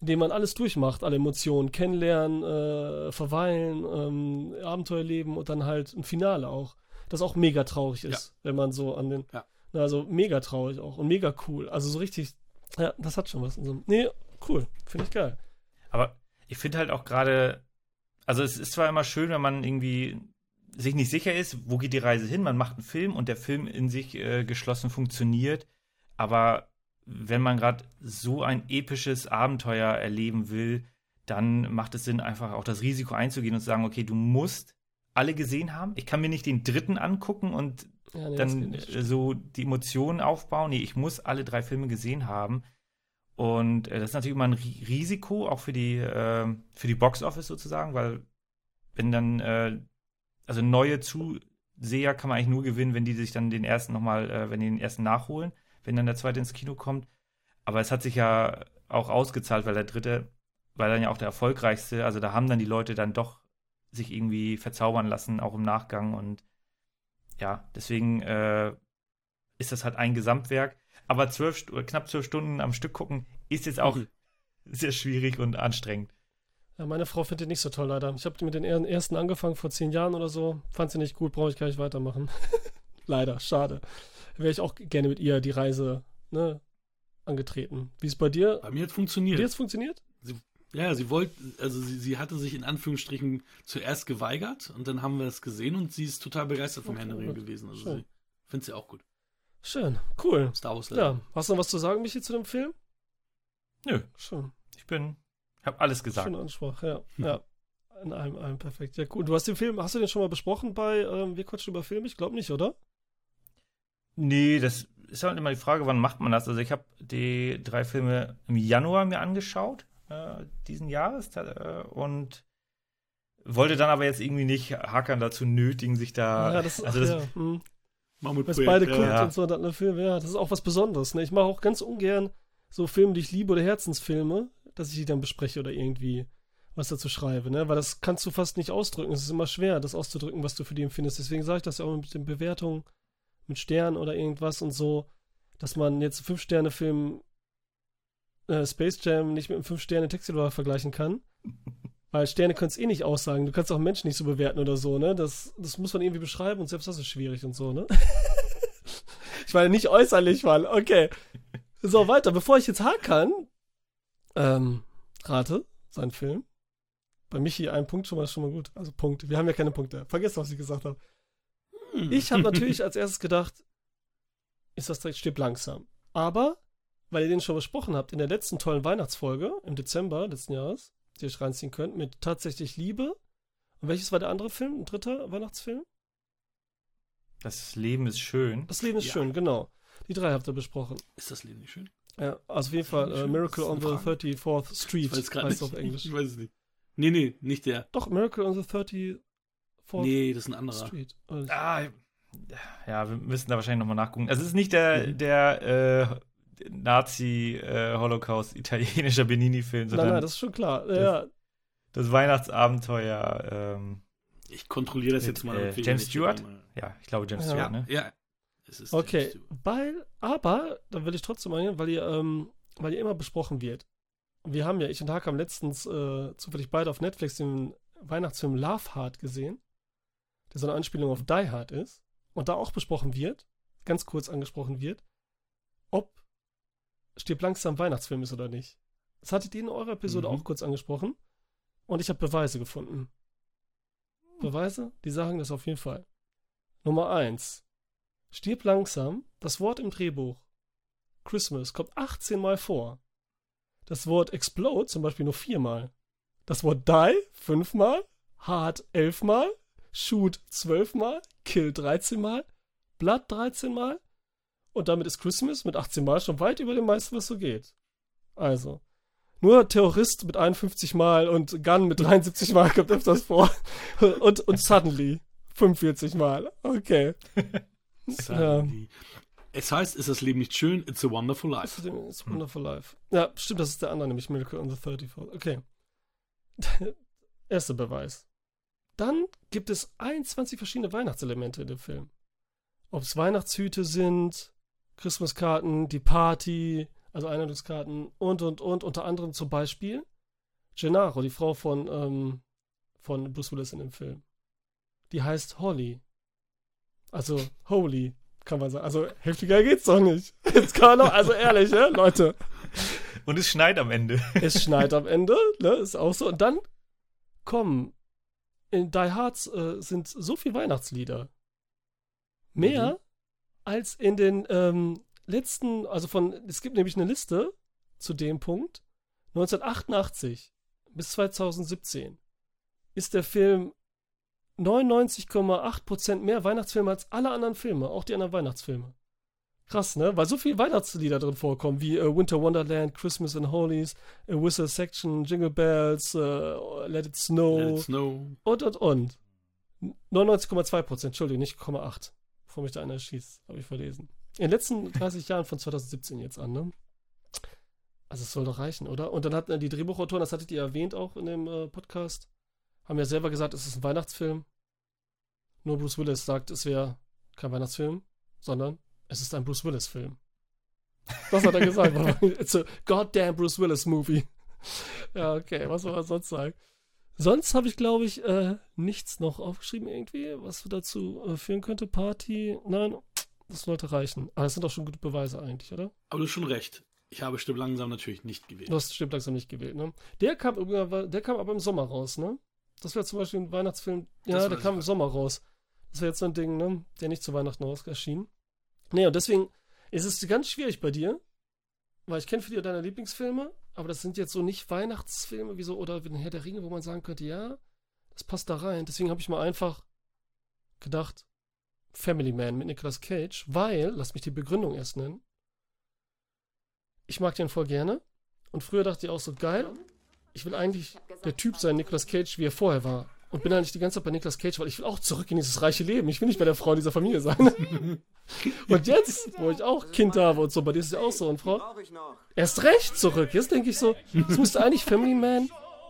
in dem man alles durchmacht, alle Emotionen, kennenlernen, äh, verweilen, ähm, Abenteuer leben und dann halt ein Finale auch, das auch mega traurig ist, wenn man so an den, Ja. Na, also mega traurig auch und mega cool, also so richtig, ja, das hat schon was in so einem, nee, cool, finde ich geil. Aber ich finde halt auch gerade, also es ist zwar immer schön, wenn man irgendwie sich nicht sicher ist, wo geht die Reise hin, man macht einen Film und der Film in sich äh, geschlossen funktioniert, aber wenn man gerade so ein episches Abenteuer erleben will, dann macht es Sinn, einfach auch das Risiko einzugehen und zu sagen, okay, du musst alle gesehen haben. Ich kann mir nicht den dritten angucken und Ja, nee, dann so die Emotionen aufbauen. Nee, ich muss alle drei Filme gesehen haben. Und äh, das ist natürlich immer ein Ri- Risiko, auch für die, äh, für die Box Office sozusagen, weil wenn dann, äh, also neue Zuseher kann man eigentlich nur gewinnen, wenn die sich dann den ersten nochmal, äh, wenn die den ersten nachholen, wenn dann der zweite ins Kino kommt. Aber es hat sich ja auch ausgezahlt, weil der dritte war dann ja auch der erfolgreichste. Also da haben dann die Leute dann doch sich irgendwie verzaubern lassen, auch im Nachgang. Und ja, deswegen äh, ist das halt ein Gesamtwerk. Aber zwölf, knapp zwölf Stunden am Stück gucken ist jetzt auch Mhm. sehr schwierig und anstrengend. Ja, meine Frau findet nicht so toll, leider. Ich habe mit den er- ersten angefangen vor zehn Jahren oder so. Fand sie nicht gut, brauche ich gar nicht weitermachen. leider, schade. Wäre ich auch gerne mit ihr die Reise ne, angetreten. Wie ist bei dir? Bei mir hat Wie funktioniert. jetzt funktioniert? Ja, sie wollte, also sie, sie hatte sich in Anführungsstrichen zuerst geweigert und dann haben wir es gesehen und sie ist total begeistert vom Okay, gut. gewesen. Also Schön. sie findet sie auch gut. Schön, cool. Star Wars Ja, hast du noch was zu sagen, Michi, zu dem Film? Nö, Schön. ich bin, hab alles gesagt. Schöne Ansprache, ja. Ja. In einem, einem perfekt. Ja, cool. Du hast den Film, hast du den schon mal besprochen bei ähm, Wir quatschen über Filme? Ich glaube nicht, oder? Nee, das ist halt immer die Frage, wann macht man das? Also ich habe die drei Filme im Januar mir angeschaut, äh, diesen Jahres, äh, und wollte dann aber jetzt irgendwie nicht Hackern dazu nötigen, sich da. ja, das ist, also das, ja. Es beide ja. Ja. und so, dann eine Filme, ja, das ist auch was Besonderes. Ne? Ich mache auch ganz ungern so Filme, die ich liebe oder Herzensfilme, dass ich die dann bespreche oder irgendwie was dazu schreibe, ne? Weil das kannst du fast nicht ausdrücken. Es ist immer schwer, das auszudrücken, was du für die empfindest. Deswegen sage ich das ja auch mit den Bewertungen, mit Sternen oder irgendwas und so, dass man jetzt fünf Sterne Film äh, Space Jam nicht mit einem fünf Sterne Taxi Driver vergleichen kann. Weil Sterne können es eh nicht aussagen. Du kannst auch Menschen nicht so bewerten oder so, ne? Das, das muss man irgendwie beschreiben und selbst das ist schwierig und so, ne? ich meine nicht äußerlich, Mann. Okay. So, weiter. Bevor ich jetzt hakan, ähm, rate, sein Film. Bei Michi ein Punkt schon mal, schon mal gut. Also Punkt. Wir haben ja keine Punkte. Vergesst, was ich gesagt habe. Hm. Ich habe natürlich als erstes gedacht, ist das direkt stirb langsam. Aber, weil ihr den schon besprochen habt in der letzten tollen Weihnachtsfolge im Dezember letzten Jahres, die euch reinziehen könnt, mit Tatsächlich Liebe. Und welches war der andere Film? Ein dritter Weihnachtsfilm? das Leben ist schön. Das Leben ist Ja. schön, genau. Die drei habt ihr besprochen. Ist das Leben nicht schön? Ja, also auf jeden Fall äh. Miracle on ist the eine Frage. 34th Street Ich weiß gerade heißt nicht. auf Englisch. Ich weiß es nicht. Nee, nee, nicht der. Doch, Miracle on the 34th Nee, das ist ein anderer. Street. Nicht? Ah, ja, wir müssen da wahrscheinlich nochmal nachgucken. Also es ist nicht der, der äh, Nazi-Holocaust-italienischer Benini-Film, nein, sondern nein, das ist schon klar. das- ja, das Weihnachtsabenteuer. Ähm, Ich kontrolliere das Mit, jetzt mal. äh, James Stewart? ja, ich glaube James Ja. Stewart, ne? Ja, es ist Okay, weil, aber, da will ich trotzdem eingehen, weil ihr, ähm, weil ihr immer besprochen wird. Wir haben ja, ich und Hake haben letztens äh, zufällig beide auf Netflix den Weihnachtsfilm Love Hard gesehen, der so eine Anspielung auf Die Hard ist. Und da auch besprochen wird, ganz kurz angesprochen wird, ob Stirb langsam Weihnachtsfilm ist oder nicht. Das hattet ihr in eurer Episode Mhm. auch kurz angesprochen. Und ich habe Beweise gefunden. Beweise, die sagen das auf jeden Fall. Nummer eins. Stirb langsam. Das Wort im Drehbuch Christmas kommt 18 Mal vor. Das Wort Explode zum Beispiel nur viermal. Das Wort Die fünfmal. Hard elfmal. Shoot zwölfmal. Kill 13 Mal. Blood 13 Mal. Und damit ist Christmas mit 18 Mal schon weit über dem meisten, was so geht. Also. Nur Terrorist mit 51 Mal und Gun mit 73 Mal kommt öfters vor. Und, und Suddenly 45 Mal. Okay. Suddenly. Es heißt, ist das Leben nicht schön? It's a wonderful life. It's Wonderful Life. Ja, stimmt, das ist der andere, nämlich Miracle on the 34th. Okay. Erster Beweis. Dann gibt es 21 verschiedene Weihnachtselemente in dem Film. Ob es Weihnachtshüte sind, Christmaskarten, die Party, also Einladungskarten und, und, und. Unter anderem zum Beispiel Gennaro, die Frau von, ähm, von Bruce Willis in dem Film. Die heißt Holly. Also Holy, kann man sagen. Also heftiger geht's doch nicht. Jetzt kann man doch, also ehrlich, ne, Leute. Und es schneit am Ende. Es schneit am Ende, ne, ist auch so. Und dann kommen in Die Hard äh, sind so viele Weihnachtslieder. Mehr Mhm. Als in den ähm, letzten, also von, es gibt nämlich eine Liste zu dem Punkt. 1988 bis 2017 ist der Film 99,8% mehr Weihnachtsfilme als alle anderen Filme, auch die anderen Weihnachtsfilme. Krass, ne? Weil so viele Weihnachtslieder drin vorkommen, wie äh, Winter Wonderland, Christmas and Holies, A Whistle Section, Jingle Bells, äh, Let It Snow Let it snow. und, und, und. 99,2%, Entschuldigung, nicht 0,8. Bevor mich da einer schießt, habe ich verlesen. In den letzten 30 Jahren von 2017 jetzt an, ne? Also es soll doch reichen, oder? Und dann hatten die Drehbuchautoren, das hattet ihr erwähnt auch in dem äh, Podcast, haben ja selber gesagt, es ist ein Weihnachtsfilm. Nur Bruce Willis sagt, es wäre kein Weihnachtsfilm, sondern es ist ein Bruce Willis-Film. Das hat er gesagt. It's a goddamn Bruce Willis-Movie. Ja, okay, was soll man sonst sagen? Sonst habe ich, glaube ich, äh, nichts noch aufgeschrieben irgendwie, was dazu äh, führen könnte. Party, nein, das sollte reichen. Aber das sind doch schon gute Beweise eigentlich, oder? Aber du hast schon recht. Ich habe Stipp langsam natürlich nicht gewählt. Du hast stimmt langsam nicht gewählt, ne? Der kam, der kam aber im Sommer raus, ne? Das wäre zum Beispiel ein Weihnachtsfilm. Ja, der kam im. Sommer raus. Das wäre jetzt so ein Ding, ne? Der nicht zu Weihnachten raus erschien. Nee, und deswegen ist es ganz schwierig bei dir, weil ich kenne viele deiner Lieblingsfilme, aber das sind jetzt so nicht Weihnachtsfilme wie so oder wie ein Herr der Ringe, wo man sagen könnte, ja, das passt da rein. Deswegen habe ich mal einfach gedacht, Family Man mit Nicolas Cage, weil, lass mich die Begründung erst nennen. Ich mag den voll gerne. Und früher dachte ich auch so, geil, ich will eigentlich der Typ sein, Nicolas Cage, wie er vorher war. Und bin eigentlich die ganze Zeit bei Nicolas Cage, weil ich will auch zurück in dieses reiche Leben. Ich will nicht bei der Frau dieser Familie sein. und jetzt, wo ich auch Kind habe und so, bei dir ist es ja auch so, und Frau, erst recht zurück. Jetzt denke ich so, es müsste eigentlich Family Man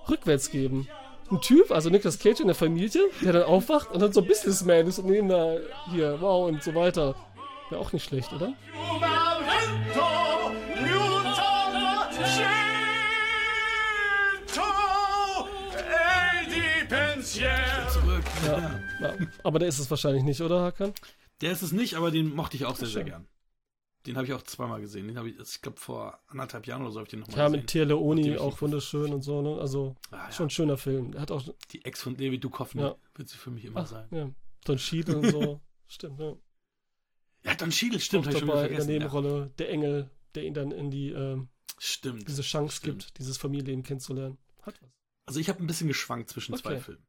rückwärts geben. Ein Typ, also Nicolas Cage in der Familie, der dann aufwacht und dann so Businessman ist und neben da hier, wow und so weiter. Wäre auch nicht schlecht, oder? Ja. ja. Aber der ist es wahrscheinlich nicht, oder, Hakan? Der ist es nicht, aber den mochte ich auch sehr, sehr gern. Den habe ich auch zweimal gesehen. Den habe ich, ich glaube, vor anderthalb Jahren oder so habe ich den nochmal Ja, gesehen. mit Tia Leoni auch wunderschön und so, ne? Also, Ah, ja. schon ein schöner Film. Der hat auch, Die Ex von David Duchovny Ja. wird sie für mich immer ach, sein. ja, Don Cheadle und so. Stimmt, ja. Ja, Don Schiedel, stimmt, habe ich schon wieder dabei in der vergessen. Ja. Nebenrolle, der Engel, der ihn dann in die, ähm, Stimmt. diese Chance Stimmt. gibt, dieses Familienleben kennenzulernen. Hat was. Also ich habe ein bisschen geschwankt zwischen zwei Okay. Filmen.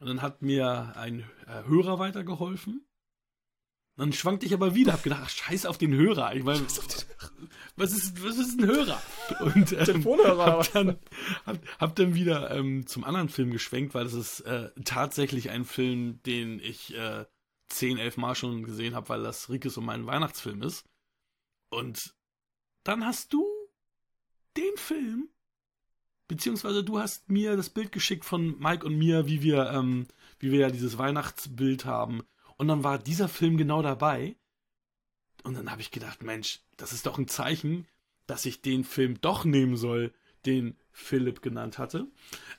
Und dann hat mir ein äh, Hörer weitergeholfen. Dann schwankte ich aber wieder, hab gedacht, ach, scheiß auf den Hörer. Ich meine, was ist, was ist ein Hörer? Und ähm, Telefonhörer hab dann, hab, hab dann wieder ähm, zum anderen Film geschwenkt, weil das ist äh, tatsächlich ein Film, den ich äh, zehn, elf Mal schon gesehen habe, weil das Rikes und mein Weihnachtsfilm ist. Und dann hast du den Film beziehungsweise du hast mir das Bild geschickt von Mike und mir, wie wir, ähm, wie wir ja dieses Weihnachtsbild haben. Und dann war dieser Film genau dabei. Und dann habe ich gedacht, Mensch, das ist doch ein Zeichen, dass ich den Film doch nehmen soll, den Philipp genannt hatte.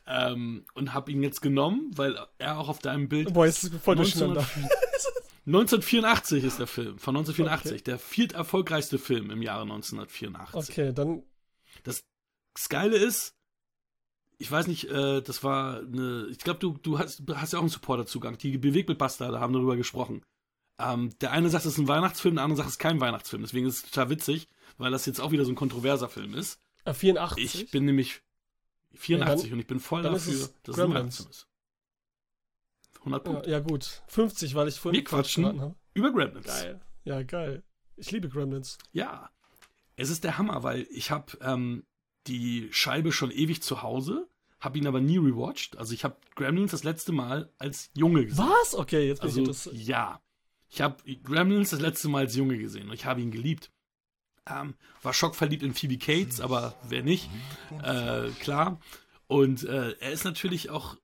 Ähm, und habe ihn jetzt genommen, weil er auch auf deinem Bild Boah, ist voll durcheinander. 1984 ist der Film, von 1984. Okay. Der viert erfolgreichste Film im Jahre 1984. Okay, dann, Das, das Geile ist, ich weiß nicht, äh, das war eine, ich glaube, du, du hast, hast ja auch einen Supporterzugang. Die Bewegtbildbastarde haben darüber gesprochen. Ähm, der eine sagt, es ist ein Weihnachtsfilm, der andere sagt, es ist kein Weihnachtsfilm. Deswegen ist es total witzig, weil das jetzt auch wieder so ein kontroverser Film ist. äh, 84. Ich bin nämlich 84 Ja, dann- und ich bin voll dafür, dass es ein. Weihnachtsfilm ist. 100 ja, Punkte. ja, gut. 50, weil ich vorhin Wir quatschen. habe. Über Gremlins. Geil. Ja, geil. Ich liebe Gremlins. Ja, es ist der Hammer, weil ich habe ähm, die Scheibe schon ewig zu Hause, habe ihn aber nie rewatcht. Also ich habe Gremlins das letzte Mal als Junge gesehen. Was? Okay, jetzt bin Also ich interessiert. ja, ich habe Gremlins das letzte Mal als Junge gesehen und ich habe ihn geliebt. Ähm, war schockverliebt in Phoebe Cates, aber wer nicht? Äh, klar. Und äh, er ist natürlich auch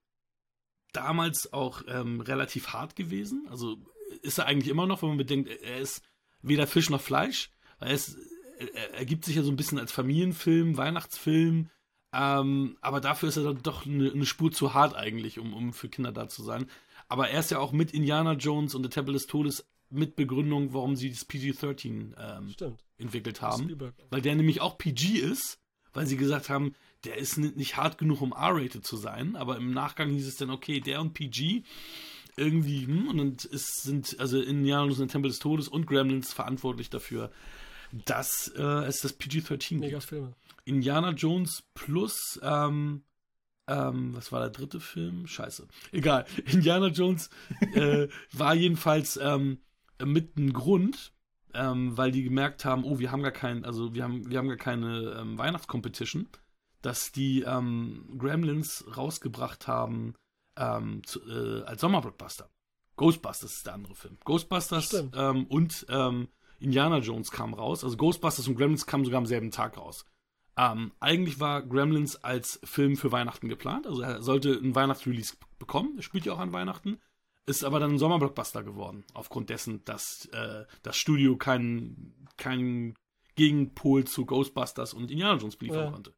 damals auch ähm, relativ hart gewesen. Also ist er eigentlich immer noch, wenn man bedenkt, er ist weder Fisch noch Fleisch. Er, ist, er, er gibt sich ja so ein bisschen als Familienfilm, Weihnachtsfilm. Ähm, aber dafür ist er dann doch eine, eine Spur zu hart eigentlich, um, um für Kinder da zu sein. Aber er ist ja auch mit Indiana Jones und der Tempel des Todes mit Begründung, warum sie das PG-13 ähm, entwickelt haben. Weil der nämlich auch PG ist, weil sie gesagt haben, der ist ni- nicht hart genug, um R-rated zu sein. Aber im Nachgang hieß es dann, okay, der und PG irgendwie, hm, und dann ist, sind also Indiana Jones und der Tempel des Todes und Gremlins verantwortlich dafür, dass äh, es das PG-13 Mega gibt. Filme. Indiana Jones plus, ähm, ähm, was war der dritte Film? Scheiße. Egal. Indiana Jones äh, war jedenfalls ähm, mit ein Grund, ähm, weil die gemerkt haben, oh, wir haben gar kein, also wir haben, wir haben gar keine ähm, Weihnachtscompetition, dass die ähm, Gremlins rausgebracht haben ähm, zu, äh, als Sommerblockbuster. Ghostbusters ist der andere Film. Ghostbusters ähm, und ähm, Indiana Jones kam raus. Also Ghostbusters und Gremlins kamen sogar am selben Tag raus. Ähm, eigentlich war Gremlins als Film für Weihnachten geplant. Also er sollte einen Weihnachtsrelease bekommen. Er spielt ja auch an Weihnachten. Ist aber dann ein Sommerblockbuster geworden. Aufgrund dessen, dass äh, das Studio keinen keinen Gegenpol zu Ghostbusters und Indiana Jones beliefern Ja. konnte.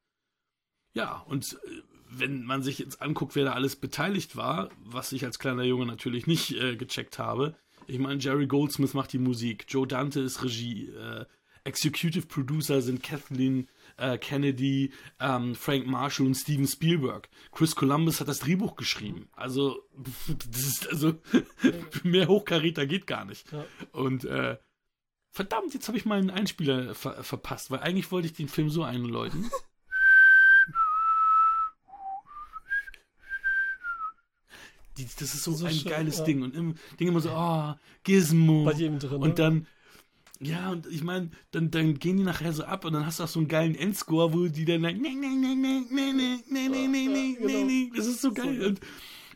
Ja, und äh, wenn man sich jetzt anguckt, wer da alles beteiligt war, was ich als kleiner Junge natürlich nicht äh, gecheckt habe. Ich meine, Jerry Goldsmith macht die Musik, Joe Dante ist Regie, äh, Executive Producer sind Kathleen äh, Kennedy, ähm, Frank Marshall und Steven Spielberg. Chris Columbus hat das Drehbuch geschrieben. Also, das ist also mehr Hochkaräter geht gar nicht. Ja. Und äh, verdammt, jetzt habe ich mal einen Einspieler ver verpasst, weil eigentlich wollte ich den Film so einläuten. Die, das ist so, So ein schön, geiles ja. Ding. Und im Ding immer so, oh, Gizmo. Bei jedem drin. Und ne? dann, ja, und ich meine, dann, dann gehen die nachher so ab und dann hast du auch so einen geilen Endscore, wo die dann, nee, nee, nee, nee, nee, nee, nee, nee, nee, nee, nee, genau. nee, das ist so geil. Und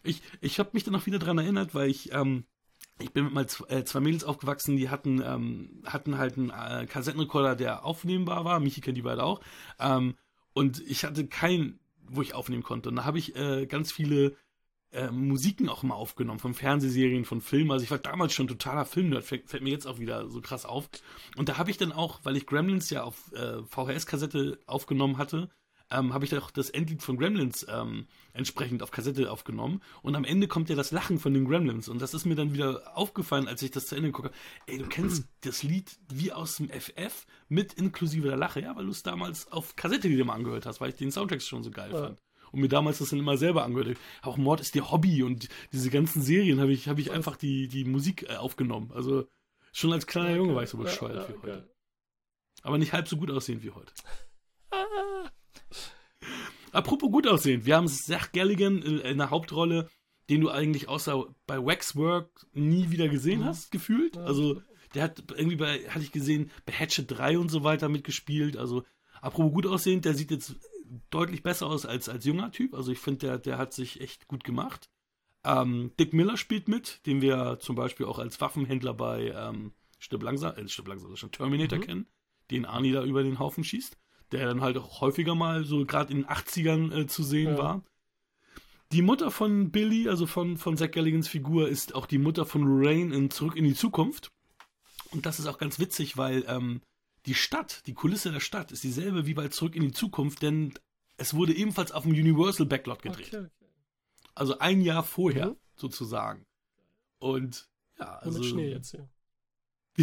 ich, ich habe mich dann auch wieder dran erinnert, weil ich, ähm, ich bin mit mal zwei, äh, zwei Mädels aufgewachsen, die hatten, ähm, hatten halt einen äh, Kassettenrekorder, der aufnehmbar war. Michi kennt die beide auch. Ähm, und ich hatte keinen, wo ich aufnehmen konnte. Und da habe ich äh, ganz viele äh, Musiken auch mal aufgenommen, von Fernsehserien, von Filmen. Also ich war damals schon totaler Filmnerd, fällt, fällt mir jetzt auch wieder so krass auf. Und da habe ich dann auch, weil ich Gremlins ja auf äh, VHS-Kassette aufgenommen hatte, ähm, habe ich auch das Endlied von Gremlins ähm, entsprechend auf Kassette aufgenommen. Und am Ende kommt ja das Lachen von den Gremlins. Und das ist mir dann wieder aufgefallen, als ich das zu Ende gucke. Ey, du kennst das Lied wie aus dem FF mit inklusive der Lache, ja, weil du es damals auf Kassette dir mal angehört hast, weil ich den Soundtrack schon so geil Ja. fand. Und mir damals das dann immer selber angehört. Auch Mord ist dir Hobby und diese ganzen Serien habe ich, habe ich einfach die, die Musik äh, aufgenommen. Also schon als kleiner Junge war ich so Ja, bescheuert ja, wie heute. Aber nicht halb so gut aussehend wie heute. Apropos gut aussehend, wir haben Zach Galligan in der Hauptrolle, den du eigentlich außer bei Waxwork nie wieder gesehen Mhm. hast, gefühlt. Ja, Also, der hat irgendwie bei, hatte ich gesehen, bei Hatchet 3 und so weiter mitgespielt. Also, apropos gut aussehend, der sieht jetzt deutlich besser aus als als junger Typ. Also, ich finde, der, der hat sich echt gut gemacht. Ähm, Dick Miller spielt mit, den wir zum Beispiel auch als Waffenhändler bei ähm, Stirb langsam, äh, Stirb langsam, schon Terminator Mhm. kennen, den Arnie da über den Haufen schießt, der dann halt auch häufiger mal so gerade in den 80ern äh, zu sehen Ja. war. Die Mutter von Billy, also von, von Zach Galligans Figur, ist auch die Mutter von Lorraine in Zurück in die Zukunft. Und das ist auch ganz witzig, weil ähm, die Stadt, die Kulisse der Stadt ist dieselbe wie bei Zurück in die Zukunft, denn es wurde ebenfalls auf dem Universal Backlot gedreht. okay, okay. Also ein Jahr vorher, Mhm. sozusagen. Und ja, also. mit Schnee jetzt hier.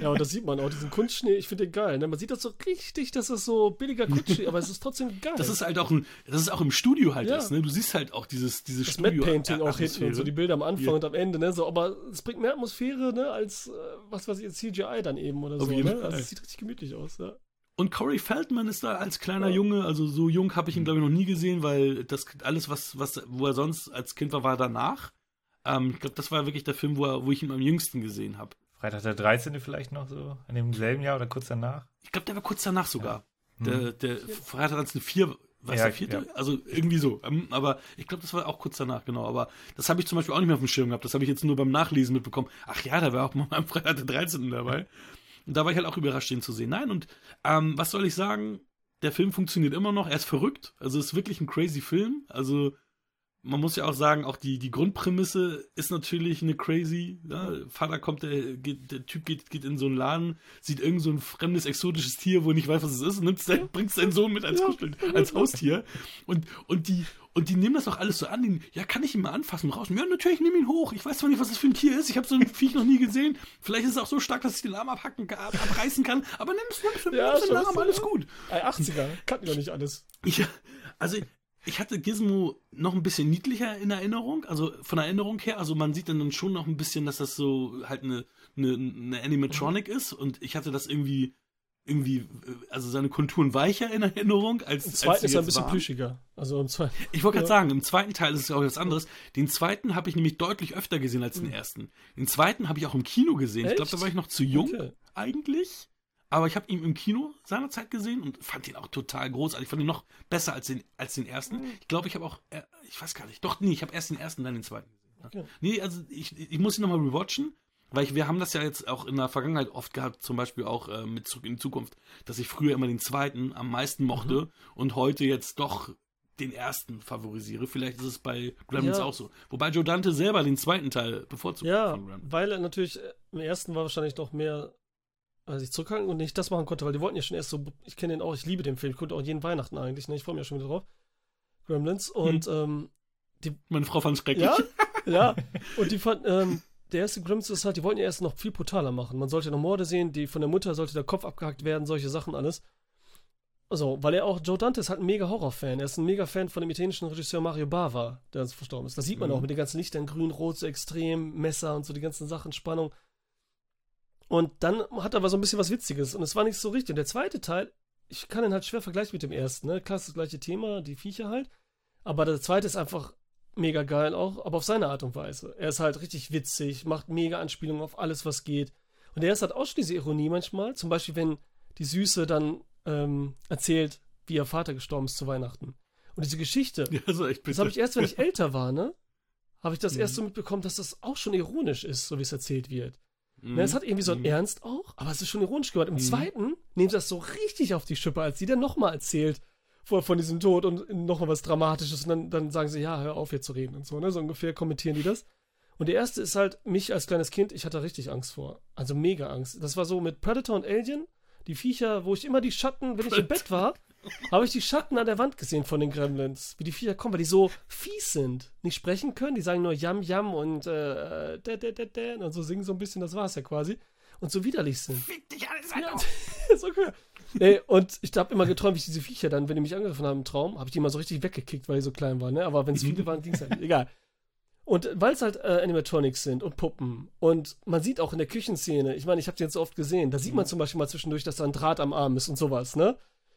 ja, und das sieht man auch, diesen Kunstschnee, ich finde den geil. Ne? Man sieht das so richtig, dass das so billiger Kunstschnee, aber es ist trotzdem geil. Das ist halt auch ein, das ist auch im Studio halt Ja. ist, ne? Du siehst halt auch dieses, dieses das Matte Painting auch hinten und so die Bilder am Anfang Ja. und am Ende, ne? So, aber es bringt mehr Atmosphäre, ne, als äh, was weiß ich, CGI dann eben oder Auf so, ne? Also es sieht richtig gemütlich aus, ja. Und Corey Feldman ist da als kleiner Ja. Junge, also so jung habe ich ihn glaube ich noch nie gesehen, weil das alles was was wo er sonst als Kind war, war danach. Ähm, ich glaube, das war wirklich der Film, wo, er, wo ich ihn am jüngsten gesehen habe. Freitag der 13. vielleicht noch so, in dem selben Jahr oder kurz danach. Ich glaube, der war kurz danach sogar. Hm. Der, der Freitag als eine vier, was Ja, der vierte? Also irgendwie so. Ähm, Aber ich glaube, das war auch kurz danach, genau. Aber das habe ich zum Beispiel auch nicht mehr auf dem Schirm gehabt. Das habe ich jetzt nur beim Nachlesen mitbekommen. Ach ja, da war auch mal am Freitag der 13. dabei. Und da war ich halt auch überrascht, den zu sehen. Nein, und ähm, was soll ich sagen? Der Film funktioniert immer noch. Er ist verrückt. Also es ist wirklich ein crazy Film. Also man muss ja auch sagen, auch die, die Grundprämisse ist natürlich eine crazy. Ja? Vater kommt, der, geht, der Typ geht, geht in so einen Laden, sieht irgend so ein fremdes, exotisches Tier, wo er nicht weiß, was es ist, und nimmt sein, bringt seinen Sohn mit als, Kuschel, als Haustier. Und, und, die, und die nehmen das auch alles so an. Die, ja, kann ich ihn mal anfassen und raus? Ja, natürlich, nimm ihn hoch. Ich weiß zwar nicht, was das für ein Tier ist. Ich habe so ein Viech noch nie gesehen. Vielleicht ist es auch so stark, dass ich den Arm abhacken, ab, abreißen kann. Aber nimm's, nimm's, nimm's, Ja, nimm's den Arm, alles ja. gut. Ey, 80er, kannten doch nicht alles. Ich, also, ich hatte Gizmo noch ein bisschen niedlicher in Erinnerung, also von der Erinnerung her. Also man sieht dann schon noch ein bisschen, dass das so halt eine, eine, eine Animatronic ist und ich hatte das irgendwie, irgendwie, also seine Konturen weicher in Erinnerung als. Im als zweiten sie ist er ein bisschen waren. plüschiger. Also im zweiten. Ich wollte gerade Ja. sagen, im zweiten Teil ist es auch was anderes. Den zweiten habe ich nämlich deutlich öfter gesehen als den ersten. Den zweiten habe ich auch im Kino gesehen. Ich glaube, da Echt? war ich noch zu jung Okay. eigentlich. Aber ich habe ihn im Kino seinerzeit gesehen und fand ihn auch total großartig. Ich fand ihn noch besser als den, als den ersten. Mhm. Ich glaube, ich habe auch, äh, ich weiß gar nicht, doch, nee, ich habe erst den ersten, dann den zweiten gesehen. Okay. Nee, also ich, ich muss ihn nochmal rewatchen, weil ich, wir haben das ja jetzt auch in der Vergangenheit oft gehabt, zum Beispiel auch äh, mit Zurück in die Zukunft, dass ich früher immer den zweiten am meisten mochte Mhm. und heute jetzt doch den ersten favorisiere. Vielleicht ist es bei Gremlins Ja. auch so. Wobei Joe Dante selber den zweiten Teil bevorzugt Ja, weil er natürlich äh, im ersten war wahrscheinlich noch mehr äh, sich zurückhalten und nicht das machen konnte, weil die wollten ja schon erst so, ich kenne den auch, ich liebe den Film, ich gucke auch jeden Weihnachten eigentlich, ne? ich freue mich ja schon wieder drauf. Gremlins und ähm, Meine Frau fand es schrecklich. ja, ja, und die fand, ähm, der erste Gremlins ist halt, die wollten ja erst noch viel brutaler machen. Man sollte noch Morde sehen, die von der Mutter sollte der Kopf abgehackt werden, solche Sachen alles. Also, weil er auch, Joe Dante ist halt ein mega Horrorfan. Er ist ein mega Fan von dem italienischen Regisseur Mario Bava, der uns verstorben ist. Das sieht man Mhm. auch mit den ganzen Lichtern, grün, rot, so extrem, Messer und so die ganzen Sachen, Spannung. Und dann hat er aber so ein bisschen was Witziges und es war nicht so richtig. Und der zweite Teil, ich kann ihn halt schwer vergleichen mit dem ersten, ne? Klar, ist das gleiche Thema, die Viecher halt. Aber der zweite ist einfach mega geil auch, aber auf seine Art und Weise. Er ist halt richtig witzig, macht mega Anspielungen auf alles, was geht. Und er ist halt auch schon diese Ironie manchmal. Zum Beispiel, wenn die Süße dann ähm, erzählt, wie ihr Vater gestorben ist zu Weihnachten. Und diese Geschichte, Ja, also das habe ich erst, wenn ich älter war, ne? Habe ich das Mhm. erst so mitbekommen, dass das auch schon ironisch ist, so wie es erzählt wird. Mhm. Ne, es hat irgendwie so einen Mhm. Ernst auch, aber es ist schon ironisch gehört. Im Mhm. zweiten nehmen sie das so richtig auf die Schippe, als sie dann nochmal erzählt von, von diesem Tod und nochmal was Dramatisches und dann, dann sagen sie, ja, hör auf jetzt zu reden und so, ne? So ungefähr kommentieren die das. Und der erste ist halt, mich als kleines Kind, ich hatte richtig Angst vor. Also mega Angst. Das war so mit Predator und Alien, die Viecher, wo ich immer die Schatten, wenn ich im Bett war, habe ich die Schatten an der Wand gesehen von den Gremlins. Wie die Viecher kommen, weil die so fies sind. Nicht sprechen können, die sagen nur Yam Yam und äh, da, da, da, da, und so singen so ein bisschen, das war's ja quasi. Und so widerlich sind. Fick dich alles Ja, ist okay. Nee, und ich habe immer geträumt, wie ich diese Viecher dann, wenn die mich angegriffen haben im Traum, habe ich die immer so richtig weggekickt, weil die so klein waren, ne? Aber wenn es viele waren, ging es halt nicht. Egal. Und weil es halt äh, Animatronics sind und Puppen und man sieht auch in der Küchenszene, ich meine, ich habe die jetzt so oft gesehen, da sieht man zum Beispiel mal zwischendurch, dass da ein Draht am Arm ist und sowas, ne?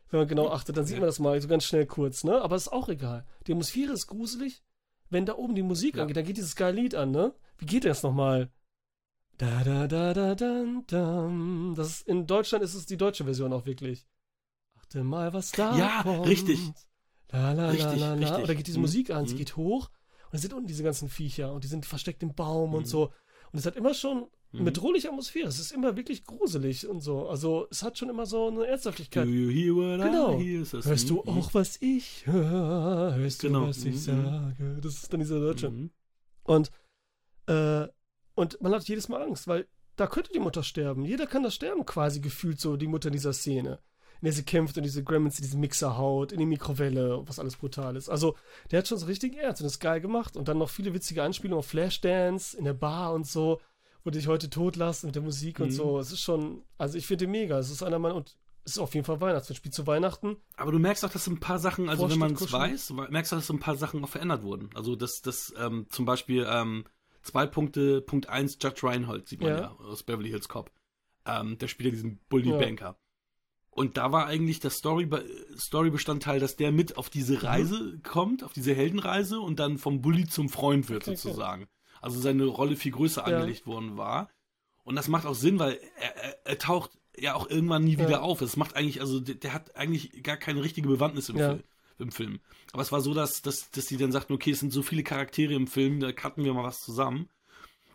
Wenn man genau achtet, dann sieht man das mal so ganz schnell kurz, ne? Aber ist auch egal. Die Atmosphäre ist gruselig. Wenn da oben die Musik Ja. angeht, dann geht dieses geile Lied an, ne? Wie geht das nochmal? Da da da da dan, dam. Das ist, in Deutschland ist es die deutsche Version auch wirklich. Achte mal, was da Ja, kommt. richtig. La, la, Richtig, la, la, richtig. Oder geht diese Mhm. Musik an, sie Mhm. geht hoch und es sind unten diese ganzen Viecher und die sind versteckt im Baum und Mhm. so. Und es hat immer schon eine Mhm. bedrohliche Atmosphäre. Es ist immer wirklich gruselig und so. Also es hat schon immer so eine Do Ernsthaftigkeit. you hear what Genau. I hear? Hörst du Mhm. auch, was ich höre? Hörst Genau. du, was ich Mhm. sage? Das ist dann dieser Deutsche. Mhm. Und, äh, und man hat jedes Mal Angst, weil da könnte die Mutter sterben. Jeder kann das sterben, quasi gefühlt so, die Mutter in dieser Szene. In der sie kämpft und diese Gremlins in diese Mixer haut, in die Mikrowelle, was alles brutal ist. Also, der hat schon so richtig ernst und ist geil gemacht. Und dann noch viele witzige Anspielungen auf Flashdance in der Bar und so, du dich heute totlässt mit der Musik und Mhm. so. Es ist schon, also ich finde den mega. Es ist einer meiner, und es ist auf jeden Fall Weihnachtsfilm. Spielt zu Weihnachten. Aber du merkst auch, dass ein paar Sachen, also wenn man es weiß, we- merkst du, dass so ein paar Sachen auch verändert wurden. Also dass das ähm, zum Beispiel ähm, zwei Punkte, Punkt eins, Judge Reinhold sieht man Ja. ja, aus Beverly Hills Cop. Ähm, der spielt ja diesen Bully Ja. Banker. Und da war eigentlich das Story Storybestandteil, dass der mit auf Mhm. diese Reise kommt, auf diese Heldenreise und dann vom Bully zum Freund wird Okay, okay. Also seine Rolle viel größer Ja. angelegt worden war. Und das macht auch Sinn, weil er, er, taucht ja auch irgendwann nie wieder Ja. auf. Es macht eigentlich, also der, der hat eigentlich gar keine richtige Bewandtnis im, Ja. Film, im Film. Aber es war so, dass, dass, dass die dann sagten, okay, es sind so viele Charaktere im Film, da cutten wir mal was zusammen.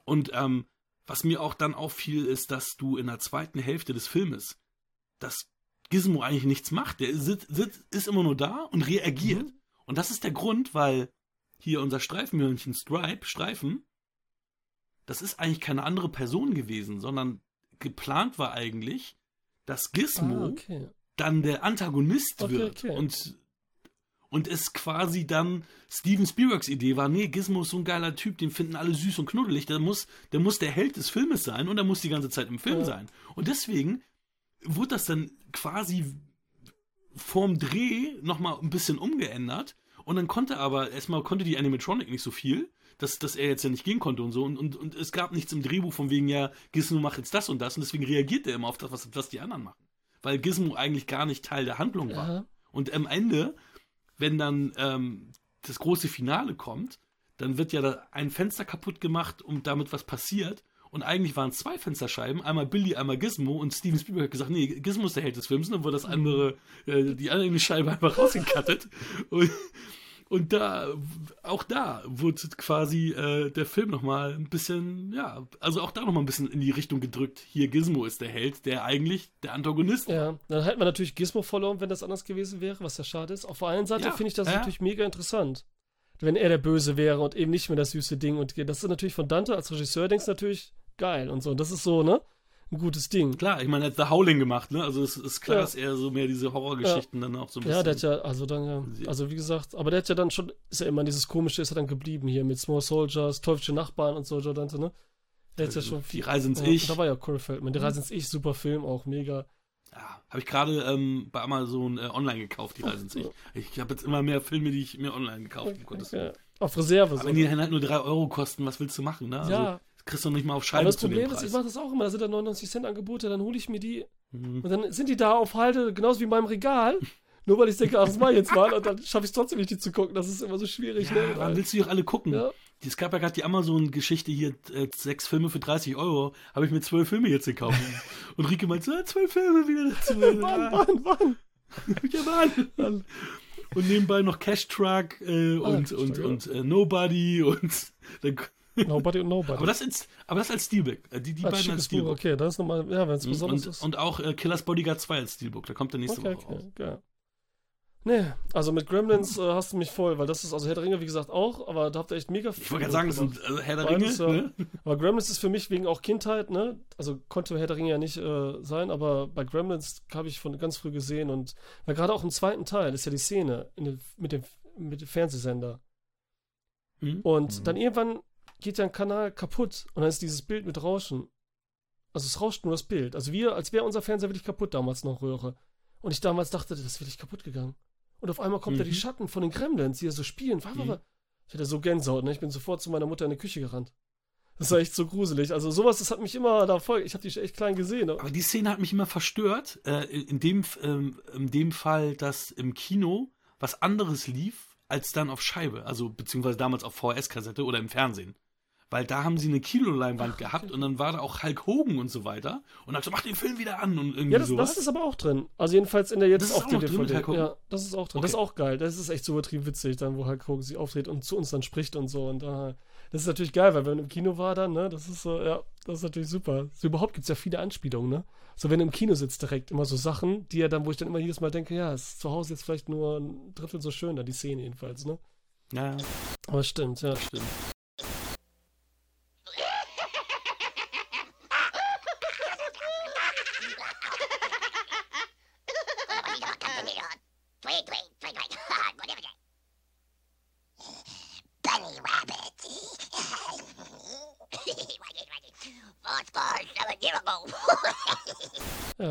Und ähm, was mir auch dann auffiel, ist, dass du in der zweiten Hälfte des Filmes, dass Gizmo eigentlich nichts macht. Der sitzt, sitzt, ist immer nur da und reagiert. Mhm. Und das ist der Grund, weil hier unser Streifenhörnchen Stripe, Streifen, das ist eigentlich keine andere Person gewesen, sondern geplant war eigentlich, dass Gizmo Ah, okay. dann der Antagonist Okay, wird okay. und und es quasi dann Steven Spielbergs Idee war, nee, Gizmo ist so ein geiler Typ, den finden alle süß und knuddelig, der muss, der muss der Held des Filmes sein und er muss die ganze Zeit im Film Ja. sein. Und deswegen wurde das dann quasi vorm Dreh nochmal ein bisschen umgeändert und dann konnte aber, erstmal konnte die Animatronic nicht so viel, dass, dass er jetzt ja nicht gehen konnte und so und, und, und es gab nichts im Drehbuch von wegen, ja, Gizmo macht jetzt das und das und deswegen reagiert er immer auf das, was, was die anderen machen. Weil Gizmo eigentlich gar nicht Teil der Handlung war. Ja. Und am Ende, wenn dann ähm, das große Finale kommt, dann wird ja da ein Fenster kaputt gemacht und damit was passiert. Und eigentlich waren es zwei Fensterscheiben, einmal Billy, einmal Gizmo. Und Steven Spielberg hat gesagt, nee, Gizmo ist der Held des Films. Und dann wurde das andere, äh, die andere Scheibe einfach rausgekattet. und, und da, auch da wurde quasi äh, der Film nochmal ein bisschen, ja, also auch da nochmal ein bisschen in die Richtung gedrückt. Hier, Gizmo ist der Held, der eigentlich der Antagonist. Ja, dann hätten wir natürlich Gizmo verloren, wenn das anders gewesen wäre, was ja schade ist. Auf der einen Seite Ja, finde ich das ja. natürlich mega interessant. Wenn er der Böse wäre und eben nicht mehr das süße Ding. Und das ist natürlich von Dante als Regisseur, denkst du natürlich geil und so. Und das ist so, ne? Ein gutes Ding. Klar, ich meine, er hat The Howling gemacht, ne? Also es ist klar, Ja. dass er so mehr diese Horrorgeschichten dann auch so ein bisschen. Ja, der hat ja, also dann, ja, also wie gesagt, aber der hat ja dann schon, ist ja immer dieses komische, ist er dann geblieben hier mit Small Soldiers, Teuflische Nachbarn und so, Joe Dante, ne? Der hat ja schon viel. Die Reise ins ja, Ich. Da war ja Corey Feldman. Die Reise ins Ich, super Film, auch mega. Ja, habe ich gerade ähm, bei Amazon äh, online gekauft, die Reise ins Ich. Ich habe jetzt immer mehr Filme, die ich mir online gekauft habe. Willen. Ja, auf Reserve. Aber So. wenn die dann halt nur 3 Euro kosten, was willst du machen, ne? Also, ja, kriegst du nicht mal auf aber Scheibe das zu dem Problem ist, ich mache das auch immer, da sind da 99 Cent Angebote, dann hole ich mir die Mhm. und dann sind die da auf Halde, genauso wie in meinem Regal. Nur weil ich denke, ach, das mach ich jetzt mal und dann schaffe ich es trotzdem nicht, die zu gucken. Das ist immer so schwierig. Ja, ne? wann willst du die auch alle gucken? Ja. Es gab ja gerade die Amazon-Geschichte hier, äh, sechs Filme für 30 Euro. Habe ich mir zwölf Filme jetzt gekauft. Und Rike meint so, ah, zwölf Filme wieder dazu. Wann, wann, wann? ja, Mann. Und nebenbei noch Cash Truck äh, Ah, und, Cash und, Truck, und äh, Nobody und dann, Nobody und Nobody. aber das als aber das als Steelbook. Äh, Die, die Als beiden als Steelbook. okay, das ist nochmal, ja, wenn es Und, besonders und, ist. und auch äh, Killers Bodyguard 2 als Steelbook. Da kommt der nächste Okay, Woche raus. okay. Nee, also mit Gremlins äh, hast du mich voll, weil das ist, also Herr der Ringe, wie gesagt, auch, aber da habt ihr echt mega viel. Ich wollte gerade sagen, das sind also Herr der Ringe. Beides, ja. Ne? Aber Gremlins ist für mich wegen auch Kindheit, ne? Also konnte Herr der Ringe ja nicht äh, sein, aber bei Gremlins habe ich von ganz früh gesehen und weil gerade auch im zweiten Teil ist ja die Szene in den, mit, dem, mit dem Fernsehsender. Mhm. Und dann irgendwann geht ja ein Kanal kaputt und dann ist dieses Bild mit Rauschen. Also es rauscht nur das Bild. Also wir, als wäre unser Fernseher wirklich kaputt damals noch Röhre. Und ich damals dachte, das ist wirklich kaputt gegangen. Und auf einmal kommt da die Mhm. Schatten von den Gremlins, die ja so spielen. Wah. Ich hatte so Gänsehaut, ne? Ich bin sofort zu meiner Mutter in die Küche gerannt. Das war echt so gruselig. Also sowas, das hat mich immer da voll. Ich habe die echt klein gesehen. Aber die Szene hat mich immer verstört. Äh, in, dem, ähm, in dem Fall, dass im Kino was anderes lief, als dann auf Scheibe. Also beziehungsweise damals auf VHS-Kassette oder im Fernsehen. Weil da haben sie eine Kinoleinwand gehabt und dann war da auch Hulk Hogan und so weiter. Und dann so, mach den Film wieder an und irgendwie Ja, das, sowas. das ist aber auch drin. Also jedenfalls in der jetzt Das ist auch drin mit DVD. Hulk Hogan? ja, das ist auch drin. Das ist Okay. auch geil. Das ist echt so übertrieben witzig, dann wo Hulk Hogan sich auftritt und zu uns dann spricht und so. Und äh, das ist natürlich geil, weil wenn man im Kino war dann, ne, das ist so, ja, das ist natürlich super. So überhaupt gibt es ja viele Anspielungen, ne? So wenn du im Kino sitzt direkt immer so Sachen, die ja dann, wo ich dann immer jedes Mal denke, ja, ist zu Hause jetzt vielleicht nur ein Drittel so schön, da die Szene jedenfalls, ne? ja, Aber stimmt, ja. stimmt.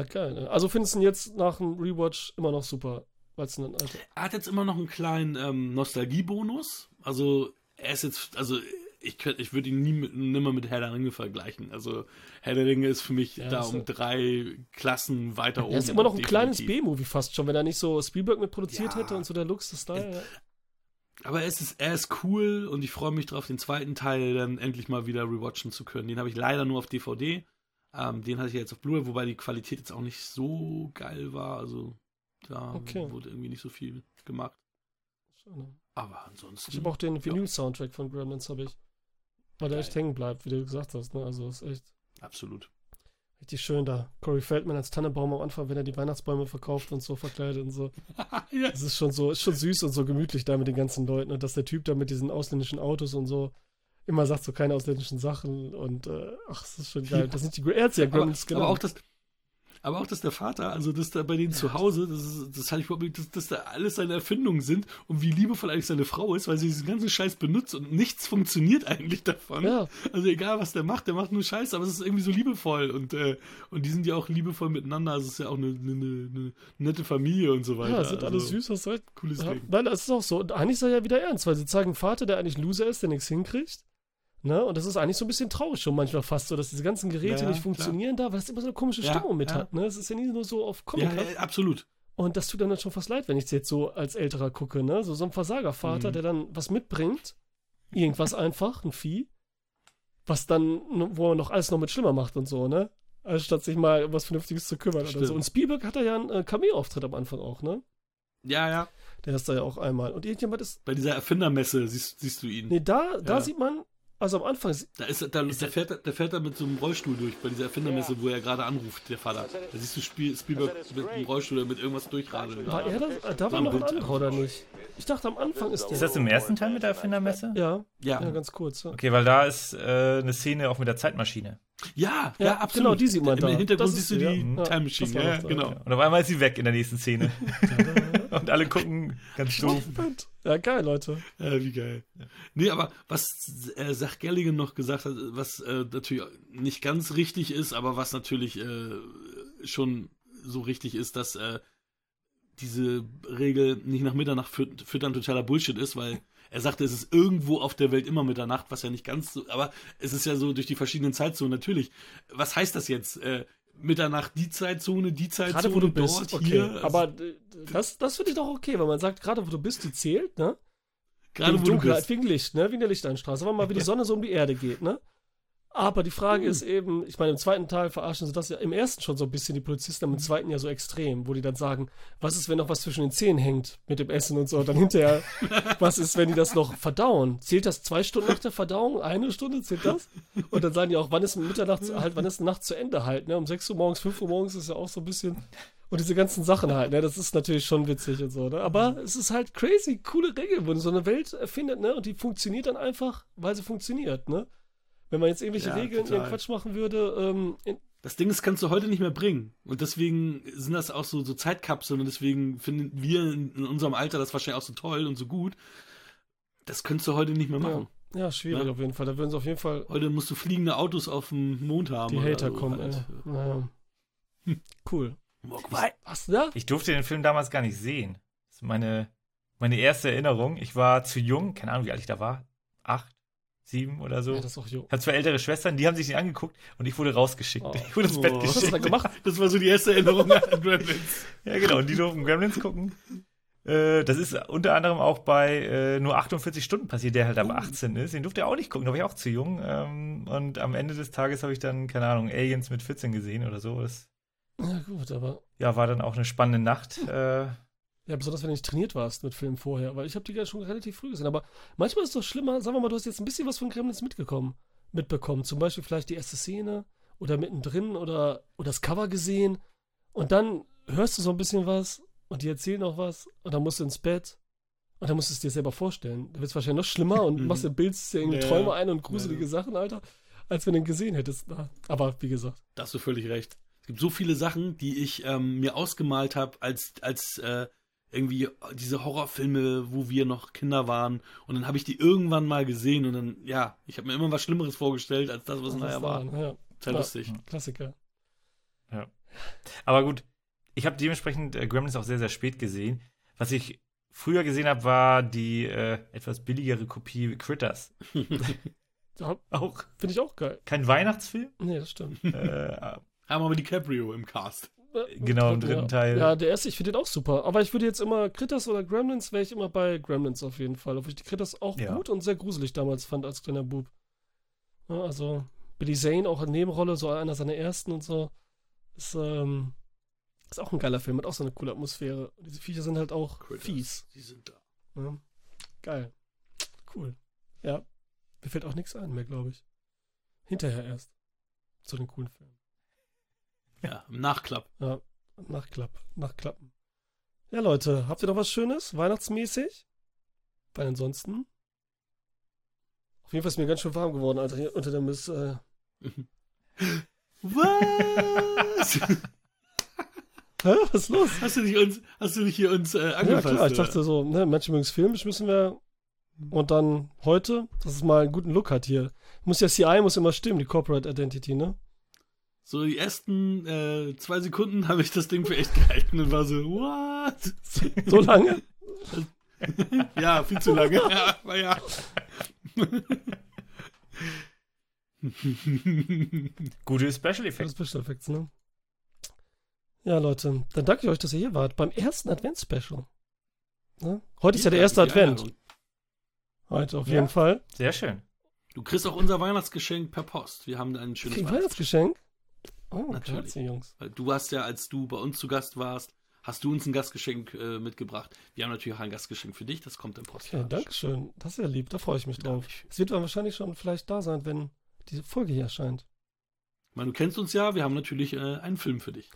Geil. Ne? Also findest du ihn jetzt nach dem Rewatch immer noch super, alter. Er hat jetzt immer noch einen kleinen ähm, Nostalgiebonus. Also er ist jetzt, also ich, könnt- ich würde ihn nie mit, nimmer mit Herr der Ringe vergleichen. Also Herr der Ringe ist für mich Ja, da um drei Klassen weiter oben. Er ist immer noch ein kleines definitiv. B-Movie fast schon, wenn er nicht so Spielberg mit produziert Ja. hätte und so der Lux, das Style. Ja. Aber es ist, er ist cool und ich freue mich drauf, den zweiten Teil dann endlich mal wieder rewatchen zu können. Den habe ich leider nur auf DVD. Ähm, den hatte ich jetzt auf Blu-ray, wobei die Qualität jetzt auch nicht so geil war. Also da Okay. wurde irgendwie nicht so viel gemacht. Schade. Aber ansonsten. Ich habe auch den Vinyl-Soundtrack von Gremlins, habe ich. Weil der echt hängen bleibt, wie du gesagt hast. Ne? Also ist echt, Absolut. ich Richtig schön da. Corey Feldman als Tannenbaum am Anfang, wenn er die Weihnachtsbäume verkauft und so verkleidet und so. ja. Es ist schon so, ist schon süß und so gemütlich da mit den ganzen Leuten und dass der Typ da mit diesen ausländischen Autos und so immer sagt so keine ausländischen Sachen und äh, ach, das ist schon geil. Das sind die hat's ja aber, Gremlins aber genannt. auch das, aber auch, dass der Vater, also dass da bei denen zu Hause, das, ist, das hatte ich überhaupt nicht, dass, dass da alles seine Erfindungen sind und wie liebevoll eigentlich seine Frau ist, weil sie diesen ganzen Scheiß benutzt und nichts funktioniert eigentlich davon. Ja. Also egal, was der macht, der macht nur Scheiß, aber es ist irgendwie so liebevoll und, äh, und die sind ja auch liebevoll miteinander, also es ist ja auch eine, eine, eine nette Familie und so weiter. ja, sind also, süß, was soll. Cooles Ja, Ding. nein, das ist auch so. Und eigentlich ist er ja wieder ernst, weil sie zeigen einen Vater, der eigentlich Loser ist, der nichts hinkriegt. Ne? Und das ist eigentlich so ein bisschen traurig schon manchmal fast so, dass diese ganzen Geräte Ja, nicht klar. funktionieren da, weil es immer so eine komische Ja, Stimmung mit ja. hat. Ne? Es ist ja nie nur so auf Ja, Comic. ja, absolut. Und das tut dann schon fast leid, wenn ich es jetzt so als älterer gucke, ne? So, so ein Versagervater, Mhm. der dann was mitbringt, irgendwas einfach, ein Vieh, was dann, wo er noch alles noch mit schlimmer macht und so, ne? Als statt sich mal um was Vernünftiges zu kümmern oder Stimmt. so. Und Spielberg hat da ja einen äh, Cameo-Auftritt am Anfang auch, ne? Ja, ja. Der ist da ja auch einmal. Und irgendjemand ist. Bei dieser Erfindermesse siehst, siehst du ihn. Nee, da, da Ja. sieht man, also am Anfang, Da ist, da, der, fährt, er- der fährt er mit so einem Rollstuhl durch, bei dieser Erfindermesse, wo er gerade anruft, der Vater. Da siehst du Spiel, Spielberg mit einem Rollstuhl oder mit irgendwas durchradeln. war er das? Da war noch ein anderer, oder nicht? Ich dachte, am Anfang ist der. Ist das im ersten Teil mit der Erfindermesse? Ja, Ja, ja, ganz kurz. Ja. Okay, weil da ist äh, eine Szene auch mit der Zeitmaschine. ja, ja, Ja, absolut. genau, die sieht man Im da. Hintergrund Das ist siehst du die ja. Time Ja, Machine. Ja, da, genau. Und auf einmal ist sie weg in der nächsten Szene. Und alle gucken ganz doof. Ja, geil, Leute. Ja, wie geil. Nee, aber was äh, Zach Galligan noch gesagt hat, was äh, natürlich nicht ganz richtig ist, aber was natürlich äh, schon so richtig ist, dass äh, diese Regel nicht nach Mitternacht füt füttern totaler Bullshit ist, weil er sagte, es ist irgendwo auf der Welt immer Mitternacht, was ja nicht ganz so, aber es ist ja so durch die verschiedenen Zeitzonen natürlich. Was heißt das jetzt? Äh, Mitternacht die Zeitzone, die Zeitzone, Gerade wo du dort, bist, okay. hier. Also, Aber äh, das, das finde ich doch okay, weil man sagt, gerade wo du bist, die zählt, ne? gerade wegen wo du Dunkelheit, bist. wegen Licht, ne? Wegen der Lichteinstrahlung. Sagen wir mal, wie die Sonne so um die Erde geht, ne? Aber die Frage Hm. ist eben, ich meine, im zweiten Teil verarschen sie das ja im ersten schon so ein bisschen, die Polizisten, aber im zweiten ja so extrem, wo die dann sagen, was ist, wenn noch was zwischen den Zähnen hängt mit dem Essen und so. Dann hinterher, was ist, wenn die das noch verdauen? Zählt das zwei Stunden nach der Verdauung? Eine Stunde? Zählt das? Und dann sagen die auch, wann ist Mitternacht, halt, wann ist Nacht zu Ende halt, ne? Um 6 Uhr morgens, 5 Uhr morgens ist ja auch so ein bisschen. Und diese ganzen Sachen halt, ne? Das ist natürlich schon witzig und so, ne? Aber es ist halt crazy, coole Regel, wo so eine Welt erfindet, ne? Und die funktioniert dann einfach, weil sie funktioniert, ne? Wenn man jetzt irgendwelche Ja, Regeln, total. ihren Quatsch machen würde, ähm, in, Das Ding ist, kannst du heute nicht mehr bringen. Und deswegen sind das auch so, so Zeitkapseln und deswegen finden wir in, in unserem Alter das wahrscheinlich auch so toll und so gut. Das könntest du heute nicht mehr machen. ja, schwierig Ja. auf jeden Fall. Da würden sie auf jeden Fall Heute musst du fliegende Autos auf dem Mond haben. die oder Hater so kommen, halt. ey. Naja. Cool. Mogwai. Was, da? Ich durfte den Film damals gar nicht sehen. Das ist meine, meine erste Erinnerung. Ich war zu jung, keine Ahnung, wie alt ich da war. Acht, sieben oder so. Ja, das ist auch jung. Hatte zwei ältere Schwestern, die haben sich den angeguckt und ich wurde rausgeschickt. Oh. Ich wurde ins Bett Oh. Was hast du da geschickt. gemacht? Das war so die erste Erinnerung an Gremlins. Ja, genau. Und die durften Gremlins gucken. Äh, das ist unter anderem auch bei äh, nur 48 Stunden passiert, der halt ab 18 ist. Den durfte er auch nicht gucken, da war ich auch zu jung. Ähm, und am Ende des Tages habe ich dann, keine Ahnung, Aliens mit 14 gesehen oder so. Das Ja, gut, aber. ja, war dann auch eine spannende Nacht. Äh, Ja, besonders wenn du nicht trainiert warst mit Filmen vorher, weil ich habe die ja schon relativ früh gesehen. Aber manchmal ist es doch schlimmer, sagen wir mal, du hast jetzt ein bisschen was von Gremlins mitgekommen, mitbekommen. Zum Beispiel vielleicht die erste Szene oder mittendrin oder, oder das Cover gesehen. Und dann hörst du so ein bisschen was und die erzählen auch was und dann musst du ins Bett und dann musst du es dir selber vorstellen. Da wird es wahrscheinlich noch schlimmer und Mhm. machst dir bildest dir irgendwie Ja, Träume ja. ein und gruselige Sachen, Alter, als wenn du ihn gesehen hättest. Aber wie gesagt. Da hast du völlig recht. Es gibt so viele Sachen, die ich ähm, mir ausgemalt habe, als, als äh, irgendwie diese Horrorfilme, wo wir noch Kinder waren. Und dann habe ich die irgendwann mal gesehen und dann, ja, ich habe mir immer was Schlimmeres vorgestellt, als das, was nachher war. Ja, Sehr Ja. lustig. Klassiker. aber gut, ich habe dementsprechend äh, Gremlins auch sehr, sehr spät gesehen. Was ich früher gesehen habe, war die äh, etwas billigere Kopie Critters. Ja, Auch Finde ich auch geil. kein Weihnachtsfilm. Nee, das stimmt. äh, Haben aber DiCaprio im Cast. Genau, im dritten ja. Teil. Ja, der erste, ich finde den auch super. Aber ich würde jetzt immer Critters oder Gremlins, wäre ich immer bei Gremlins auf jeden Fall. Obwohl ich die Critters auch Ja. gut und sehr gruselig damals fand als kleiner Bub. Ja, also Billy Zane auch in Nebenrolle, so einer seiner ersten und so. Ist, ähm, ist auch ein geiler Film, hat auch so eine coole Atmosphäre. Und diese Viecher sind halt auch Critters, fies. Die sind da. Ja. Geil. Cool. Ja. Mir fällt auch nichts ein mehr, glaube ich. Hinterher erst. Zu den coolen Filmen. Ja, im Nachklapp. Ja, Nachklapp, Nachklappen. Ja, Leute, habt ihr noch was Schönes, weihnachtsmäßig? Weil ansonsten. Auf jeden Fall ist mir ganz schön warm geworden, Alter, hier unter dem ist, äh, Was? Hä, was ist los? hast du nicht uns, hast du nicht hier uns äh, Ja, angefasst? klar, ich dachte so, ne, manche mögen filmisch, müssen wir. Und dann heute, dass es mal einen guten Look hat hier. Muss ja CI muss immer stimmen, die Corporate Identity, ne? So die ersten äh, zwei Sekunden habe ich das Ding für echt gehalten und war so, what? So lange? ja, viel zu lange. ja, aber ja. Gute Special Effects. Special Effects, ne? Ja, Leute, dann danke ich euch, dass ihr hier wart beim ersten Advents-Special. Ne? Heute ist ja der erste Advent. Einladung. Heute auf Ja. jeden Fall. Sehr schön. Du kriegst auch unser Weihnachtsgeschenk per Post. Wir haben ein schönes Weihnachtsgeschenk. Weihnachtsgeschenk? Oh, Natürlich. Jungs. Du hast ja, als du bei uns zu Gast warst, hast du uns ein Gastgeschenk äh, mitgebracht. Wir haben natürlich auch ein Gastgeschenk für dich. Das kommt im Post. Okay, danke schön. Das ist ja lieb, da freue ich mich drauf. Es wird dann wahrscheinlich schon vielleicht da sein, wenn diese Folge hier erscheint. Ich meine, du kennst uns ja. Wir haben natürlich äh, einen Film für dich.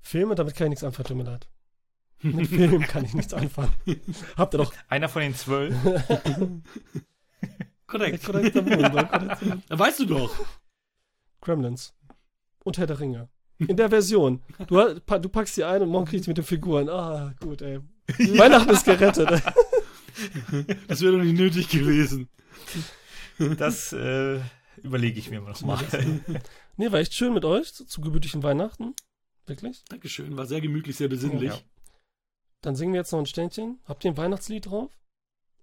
Filme, damit kann ich nichts anfangen, tut mir leid. Mit Filmen kann ich nichts anfangen. Habt ihr doch. Einer von den zwölf. Korrekt. Ja, weißt du doch. Gremlins. Und Herr der Ringe. In der Version. Du, du packst die ein und morgen kriegst du mit den Figuren. Ah, gut, ey. Weihnachten ist gerettet. Das wäre doch nicht nötig gewesen. Das äh, überlege ich mir noch mal. Nee, war echt schön mit euch. Zu, zu gemütlichen Weihnachten. Wirklich. Dankeschön. War sehr gemütlich, sehr besinnlich. Ja. Dann singen wir jetzt noch ein Ständchen. Habt ihr ein Weihnachtslied drauf?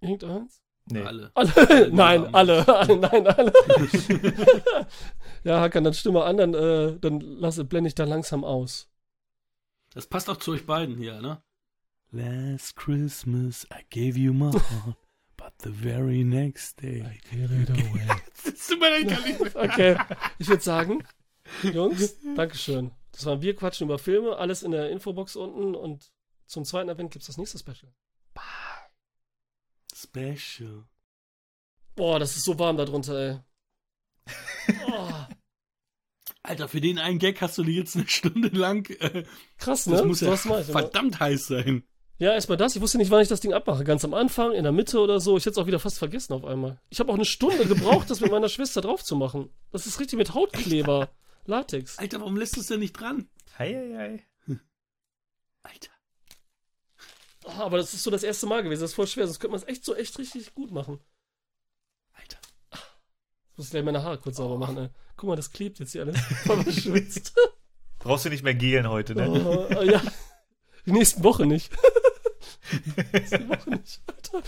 Irgendeins? Nee. Alle. Alle? Nein, alle. alle. Nein, alle. ja, Hakan, dann stimme an, dann, äh, dann lasse, blende ich da langsam aus. Das passt auch zu euch beiden hier, ne? Last Christmas I gave you my heart, but the very next day. Das tut mir leid. Okay, ich würde sagen, Jungs, Dankeschön. Das waren wir quatschen über Filme, alles in der Infobox unten und zum zweiten Advent gibt's das nächste Special. Special. Boah, das ist so warm da drunter, ey. Oh, Alter, für den einen Gag hast du dir jetzt eine Stunde lang. Äh, krass, ne? das muss ja mach ich immer. verdammt heiß sein. Ja, erstmal das. Ich wusste nicht, wann ich das Ding abmache. Ganz am Anfang, in der Mitte oder so. Ich hätte es auch wieder fast vergessen auf einmal. Ich habe auch eine Stunde gebraucht, das mit meiner Schwester drauf zu machen. Das ist richtig mit Hautkleber. Latex. Alter, warum lässt du es denn nicht dran? Hei, hei, hei. Alter. Ah, aber das ist so das erste Mal gewesen. Das ist voll schwer. Sonst könnte man es echt so echt richtig gut machen. Alter. Ich muss gleich meine Haare kurz sauber machen, ey. Guck mal, das klebt jetzt hier alles. Voll verschwitzt. Brauchst du nicht mehr gelen heute, ne? Oh, ja. Die nächsten Woche nicht. Die nächste Woche nicht, Alter.